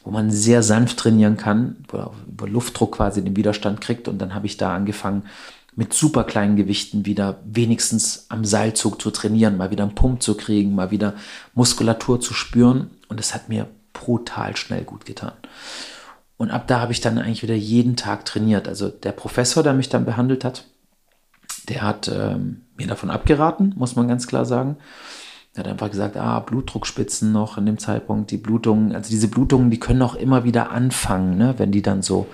wo man sehr sanft trainieren kann, wo er über Luftdruck quasi den Widerstand kriegt. Und dann habe ich da angefangen, mit super kleinen Gewichten wieder wenigstens am Seilzug zu trainieren, mal wieder einen Pump zu kriegen, mal wieder Muskulatur zu spüren. Und es hat mir brutal schnell gut getan. Und ab da habe ich dann eigentlich wieder jeden Tag trainiert. Also der Professor, der mich dann behandelt hat, der hat ähm, mir davon abgeraten, muss man ganz klar sagen. Er hat einfach gesagt, ah, Blutdruckspitzen noch in dem Zeitpunkt, die Blutungen, also diese Blutungen, die können auch immer wieder anfangen, ne? wenn die dann so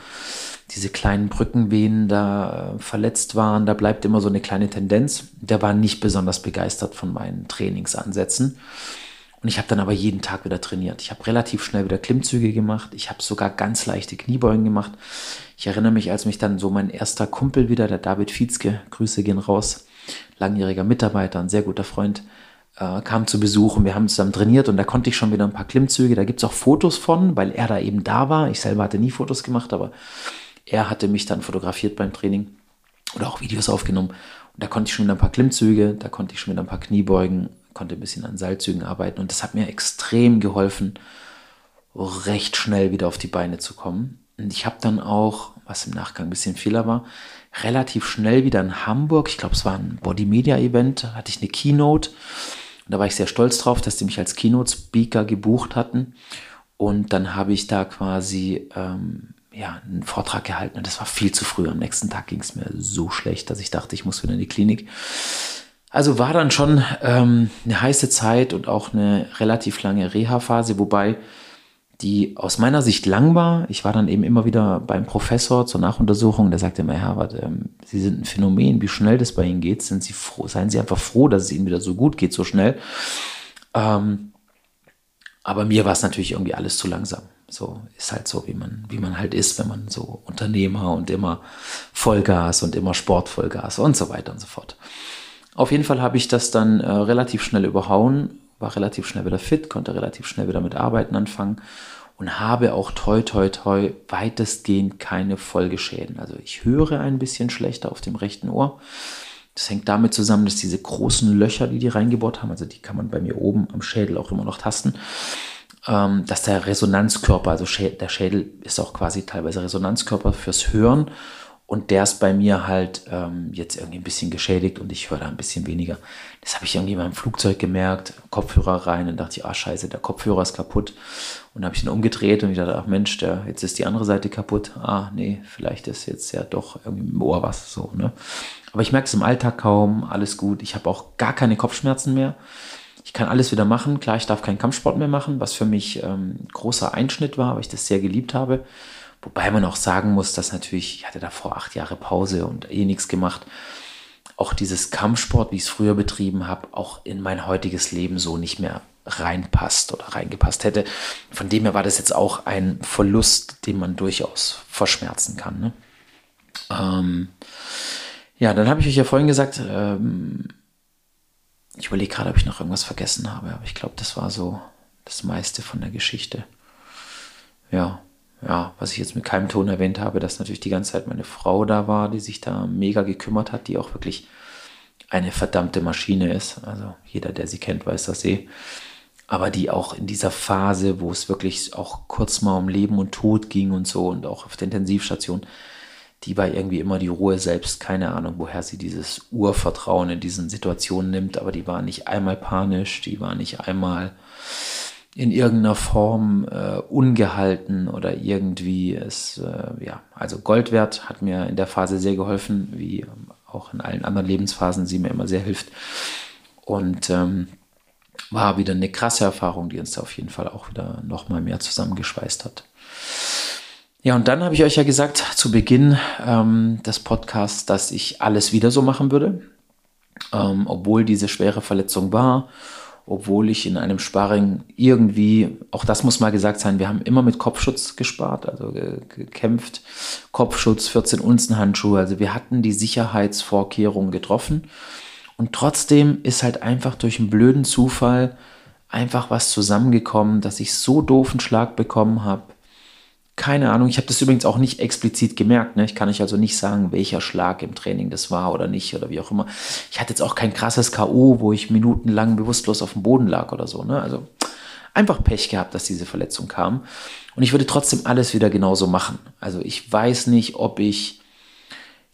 diese kleinen Brückenvenen da äh, verletzt waren, da bleibt immer so eine kleine Tendenz. Der war nicht besonders begeistert von meinen Trainingsansätzen. Und ich habe dann aber jeden Tag wieder trainiert. Ich habe relativ schnell wieder Klimmzüge gemacht. Ich habe sogar ganz leichte Kniebeugen gemacht. Ich erinnere mich, als mich dann so mein erster Kumpel wieder, der David Fietzke, Grüße gehen raus, langjähriger Mitarbeiter, ein sehr guter Freund, äh, kam zu Besuch und wir haben zusammen trainiert und da konnte ich schon wieder ein paar Klimmzüge. Da gibt es auch Fotos von, weil er da eben da war. Ich selber hatte nie Fotos gemacht, aber er hatte mich dann fotografiert beim Training oder auch Videos aufgenommen. Und da konnte ich schon wieder ein paar Klimmzüge, da konnte ich schon wieder ein paar Kniebeugen, konnte ein bisschen an Seilzügen arbeiten und das hat mir extrem geholfen, recht schnell wieder auf die Beine zu kommen. Und ich habe dann auch, was im Nachgang ein bisschen Fehler war, relativ schnell wieder in Hamburg, ich glaube es war ein Body Media Event, hatte ich eine Keynote und da war ich sehr stolz drauf, dass die mich als Keynote-Speaker gebucht hatten. Und dann habe ich da quasi ähm, ja, einen Vortrag gehalten und das war viel zu früh. Am nächsten Tag ging es mir so schlecht, dass ich dachte, ich muss wieder in die Klinik. Also war dann schon ähm, eine heiße Zeit und auch eine relativ lange Reha-Phase, wobei die aus meiner Sicht lang war. Ich war dann eben immer wieder beim Professor zur Nachuntersuchung. Der sagte mir, Herr Herbert, ähm, Sie sind ein Phänomen, wie schnell das bei Ihnen geht. Sind Sie froh, seien Sie einfach froh, dass es Ihnen wieder so gut geht, so schnell. Ähm, aber mir war es natürlich irgendwie alles zu langsam. So ist halt so, wie man, wie man halt ist, wenn man so Unternehmer und immer Vollgas und immer Sportvollgas und so weiter und so fort. Auf jeden Fall habe ich das dann äh, relativ schnell überhauen war relativ schnell wieder fit, konnte relativ schnell wieder mit Arbeiten anfangen und habe auch toi toi toi weitestgehend keine Folgeschäden. Also ich höre ein bisschen schlechter auf dem rechten Ohr. Das hängt damit zusammen, dass diese großen Löcher, die die reingebohrt haben, also die kann man bei mir oben am Schädel auch immer noch tasten, ähm, dass der Resonanzkörper, also der Schädel ist auch quasi teilweise Resonanzkörper fürs Hören und der ist bei mir halt ähm, jetzt irgendwie ein bisschen geschädigt und ich höre da ein bisschen weniger. Das habe ich irgendwie meinem Flugzeug gemerkt, Kopfhörer rein und dachte ich, ah scheiße, der Kopfhörer ist kaputt. Und habe ich ihn umgedreht und ich dachte, ach Mensch, der, jetzt ist die andere Seite kaputt. Ah, nee, vielleicht ist jetzt ja doch irgendwie im Ohr was so, ne? Aber ich merke es im Alltag kaum, alles gut. Ich habe auch gar keine Kopfschmerzen mehr. Ich kann alles wieder machen. Klar, ich darf keinen Kampfsport mehr machen, was für mich ähm, großer Einschnitt war, weil ich das sehr geliebt habe. Wobei man auch sagen muss, dass natürlich, ich hatte davor acht Jahre Pause und eh nichts gemacht. Auch dieses Kampfsport, wie ich es früher betrieben habe, auch in mein heutiges Leben so nicht mehr reinpasst oder reingepasst hätte. Von dem her war das jetzt auch ein Verlust, den man durchaus verschmerzen kann. Ne? Ähm, ja, dann habe ich euch ja vorhin gesagt, ähm, ich überlege gerade, ob ich noch irgendwas vergessen habe, aber ich glaube, das war so das meiste von der Geschichte. Ja ja, was ich jetzt mit keinem Ton erwähnt habe, dass natürlich die ganze Zeit meine Frau da war, die sich da mega gekümmert hat, die auch wirklich eine verdammte Maschine ist. Also jeder, der sie kennt, weiß das eh. Aber die auch in dieser Phase, wo es wirklich auch kurz mal um Leben und Tod ging und so und auch auf der Intensivstation, die war irgendwie immer die Ruhe selbst. Keine Ahnung, woher sie dieses Urvertrauen in diesen Situationen nimmt, aber die war nicht einmal panisch, die war nicht einmal in irgendeiner Form äh, ungehalten oder irgendwie es, äh, ja, also Gold wert hat mir in der Phase sehr geholfen, wie auch in allen anderen Lebensphasen sie mir immer sehr hilft. Und ähm, war wieder eine krasse Erfahrung, die uns da auf jeden Fall auch wieder nochmal mehr zusammengeschweißt hat. Ja, und dann habe ich euch ja gesagt zu Beginn ähm, des Podcasts, dass ich alles wieder so machen würde, ähm, obwohl diese schwere Verletzung war obwohl ich in einem Sparring irgendwie, auch das muss mal gesagt sein, wir haben immer mit Kopfschutz gespart, also gekämpft, Kopfschutz, 14 Unzen Handschuhe, also wir hatten die Sicherheitsvorkehrungen getroffen. Und trotzdem ist halt einfach durch einen blöden Zufall einfach was zusammengekommen, dass ich so doofen Schlag bekommen habe, keine Ahnung, ich habe das übrigens auch nicht explizit gemerkt. Ne? Ich kann euch also nicht sagen, welcher Schlag im Training das war oder nicht oder wie auch immer. Ich hatte jetzt auch kein krasses K.O., wo ich minutenlang bewusstlos auf dem Boden lag oder so. Ne? Also einfach Pech gehabt, dass diese Verletzung kam. Und ich würde trotzdem alles wieder genauso machen. Also ich weiß nicht, ob ich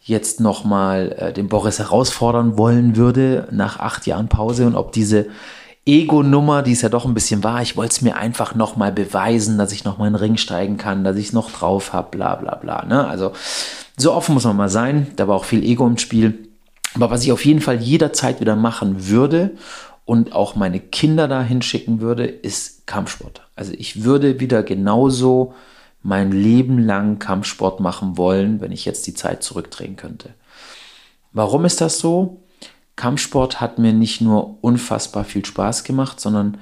jetzt nochmal äh, den Boris herausfordern wollen würde nach acht Jahren Pause und ob diese Ego-Nummer, die es ja doch ein bisschen war. Ich wollte es mir einfach nochmal beweisen, dass ich nochmal in den Ring steigen kann, dass ich es noch drauf habe, bla bla bla. Ne? Also so offen muss man mal sein. Da war auch viel Ego im Spiel. Aber was ich auf jeden Fall jederzeit wieder machen würde und auch meine Kinder dahin schicken würde, ist Kampfsport. Also ich würde wieder genauso mein Leben lang Kampfsport machen wollen, wenn ich jetzt die Zeit zurückdrehen könnte. Warum ist das so? Kampfsport hat mir nicht nur unfassbar viel Spaß gemacht, sondern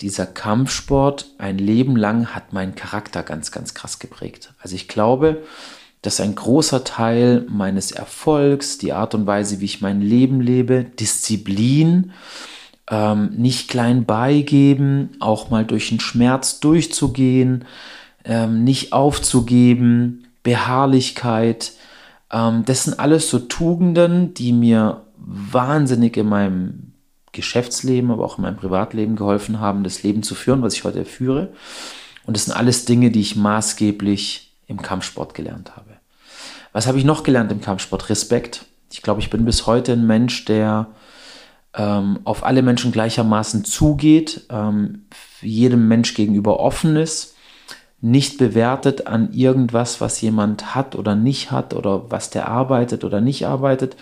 dieser Kampfsport ein Leben lang hat meinen Charakter ganz, ganz krass geprägt. Also ich glaube, dass ein großer Teil meines Erfolgs, die Art und Weise, wie ich mein Leben lebe, Disziplin, ähm, nicht klein beigeben, auch mal durch den Schmerz durchzugehen, ähm, nicht aufzugeben, Beharrlichkeit, ähm, das sind alles so Tugenden, die mir wahnsinnig in meinem Geschäftsleben, aber auch in meinem Privatleben geholfen haben, das Leben zu führen, was ich heute führe. Und das sind alles Dinge, die ich maßgeblich im Kampfsport gelernt habe. Was habe ich noch gelernt im Kampfsport? Respekt. Ich glaube, ich bin bis heute ein Mensch, der ähm, auf alle Menschen gleichermaßen zugeht, ähm, jedem Mensch gegenüber offen ist, nicht bewertet an irgendwas, was jemand hat oder nicht hat oder was der arbeitet oder nicht arbeitet,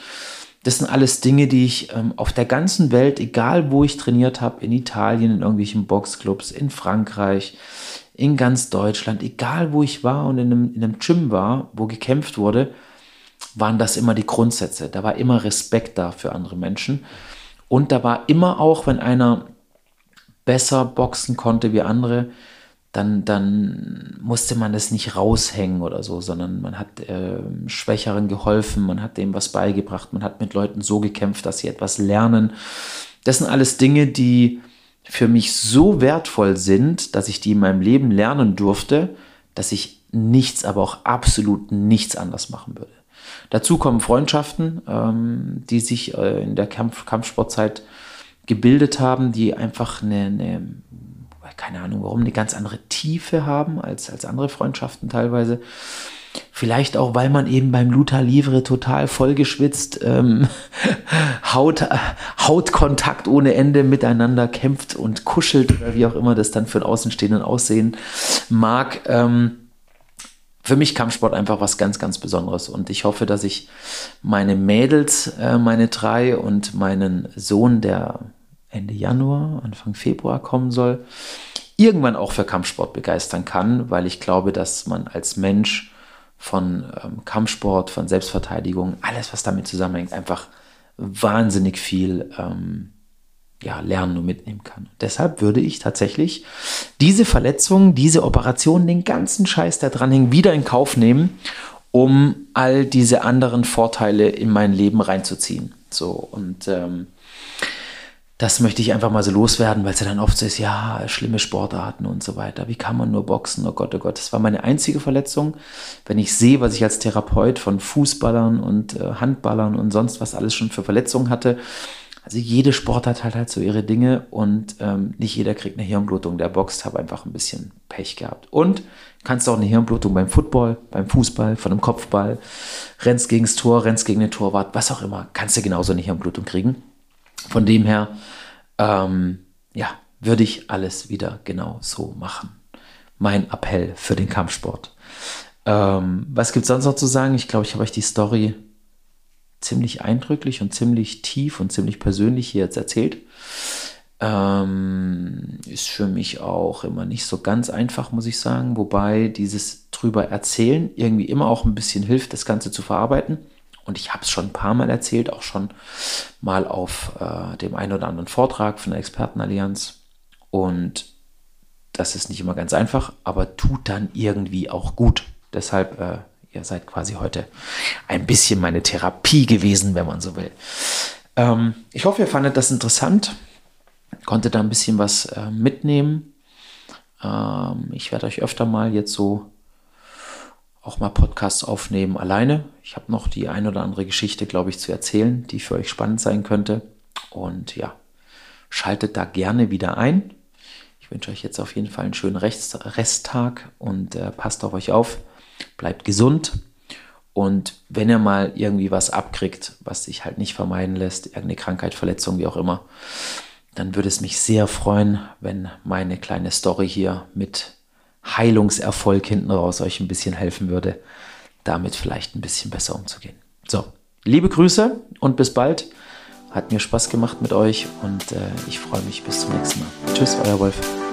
das sind alles Dinge, die ich ähm, auf der ganzen Welt, egal wo ich trainiert habe, in Italien, in irgendwelchen Boxclubs, in Frankreich, in ganz Deutschland, egal wo ich war und in einem, in einem Gym war, wo gekämpft wurde, waren das immer die Grundsätze. Da war immer Respekt da für andere Menschen. Und da war immer auch, wenn einer besser boxen konnte wie andere, dann, dann musste man es nicht raushängen oder so, sondern man hat äh, Schwächeren geholfen, man hat dem was beigebracht, man hat mit Leuten so gekämpft, dass sie etwas lernen. Das sind alles Dinge, die für mich so wertvoll sind, dass ich die in meinem Leben lernen durfte, dass ich nichts, aber auch absolut nichts anders machen würde. Dazu kommen Freundschaften, ähm, die sich äh, in der Kampf Kampfsportzeit gebildet haben, die einfach eine, eine keine Ahnung warum, eine ganz andere Tiefe haben als, als andere Freundschaften teilweise. Vielleicht auch, weil man eben beim Luta Livre total vollgeschwitzt, ähm, Haut, Hautkontakt ohne Ende miteinander kämpft und kuschelt oder wie auch immer das dann für den Außenstehenden aussehen mag. Ähm, für mich Kampfsport einfach was ganz, ganz Besonderes. Und ich hoffe, dass ich meine Mädels, äh, meine drei und meinen Sohn, der Ende Januar, Anfang Februar kommen soll, irgendwann auch für Kampfsport begeistern kann, weil ich glaube, dass man als Mensch von ähm, Kampfsport, von Selbstverteidigung, alles, was damit zusammenhängt, einfach wahnsinnig viel ähm, ja, lernen und mitnehmen kann. Und deshalb würde ich tatsächlich diese Verletzung, diese Operation, den ganzen Scheiß, der dran hängt, wieder in Kauf nehmen, um all diese anderen Vorteile in mein Leben reinzuziehen. So und ähm, das möchte ich einfach mal so loswerden, weil es ja dann oft so ist, ja, schlimme Sportarten und so weiter. Wie kann man nur boxen? Oh Gott, oh Gott. Das war meine einzige Verletzung. Wenn ich sehe, was ich als Therapeut von Fußballern und äh, Handballern und sonst was alles schon für Verletzungen hatte. Also jede Sportart hat halt so ihre Dinge und ähm, nicht jeder kriegt eine Hirnblutung. Der boxt, habe einfach ein bisschen Pech gehabt. Und kannst auch eine Hirnblutung beim Football, beim Fußball, von einem Kopfball, rennst gegens Tor, rennst gegen den Torwart, was auch immer, kannst du genauso eine Hirnblutung kriegen. Von dem her, ähm, ja, würde ich alles wieder genau so machen. Mein Appell für den Kampfsport. Ähm, was gibt es sonst noch zu sagen? Ich glaube, ich habe euch die Story ziemlich eindrücklich und ziemlich tief und ziemlich persönlich hier jetzt erzählt. Ähm, ist für mich auch immer nicht so ganz einfach, muss ich sagen. Wobei dieses drüber erzählen irgendwie immer auch ein bisschen hilft, das Ganze zu verarbeiten. Und ich habe es schon ein paar Mal erzählt, auch schon mal auf äh, dem einen oder anderen Vortrag von der Expertenallianz. Und das ist nicht immer ganz einfach, aber tut dann irgendwie auch gut. Deshalb, äh, ihr seid quasi heute ein bisschen meine Therapie gewesen, wenn man so will. Ähm, ich hoffe, ihr fandet das interessant konnte da ein bisschen was äh, mitnehmen. Ähm, ich werde euch öfter mal jetzt so auch mal Podcasts aufnehmen alleine. Ich habe noch die ein oder andere Geschichte, glaube ich, zu erzählen, die für euch spannend sein könnte. Und ja, schaltet da gerne wieder ein. Ich wünsche euch jetzt auf jeden Fall einen schönen Rest Resttag und äh, passt auf euch auf. Bleibt gesund. Und wenn ihr mal irgendwie was abkriegt, was sich halt nicht vermeiden lässt, irgendeine Krankheit, Verletzung, wie auch immer, dann würde es mich sehr freuen, wenn meine kleine Story hier mit Heilungserfolg hinten raus euch ein bisschen helfen würde, damit vielleicht ein bisschen besser umzugehen. So, liebe Grüße und bis bald. Hat mir Spaß gemacht mit euch und äh, ich freue mich bis zum nächsten Mal. Tschüss, euer Wolf.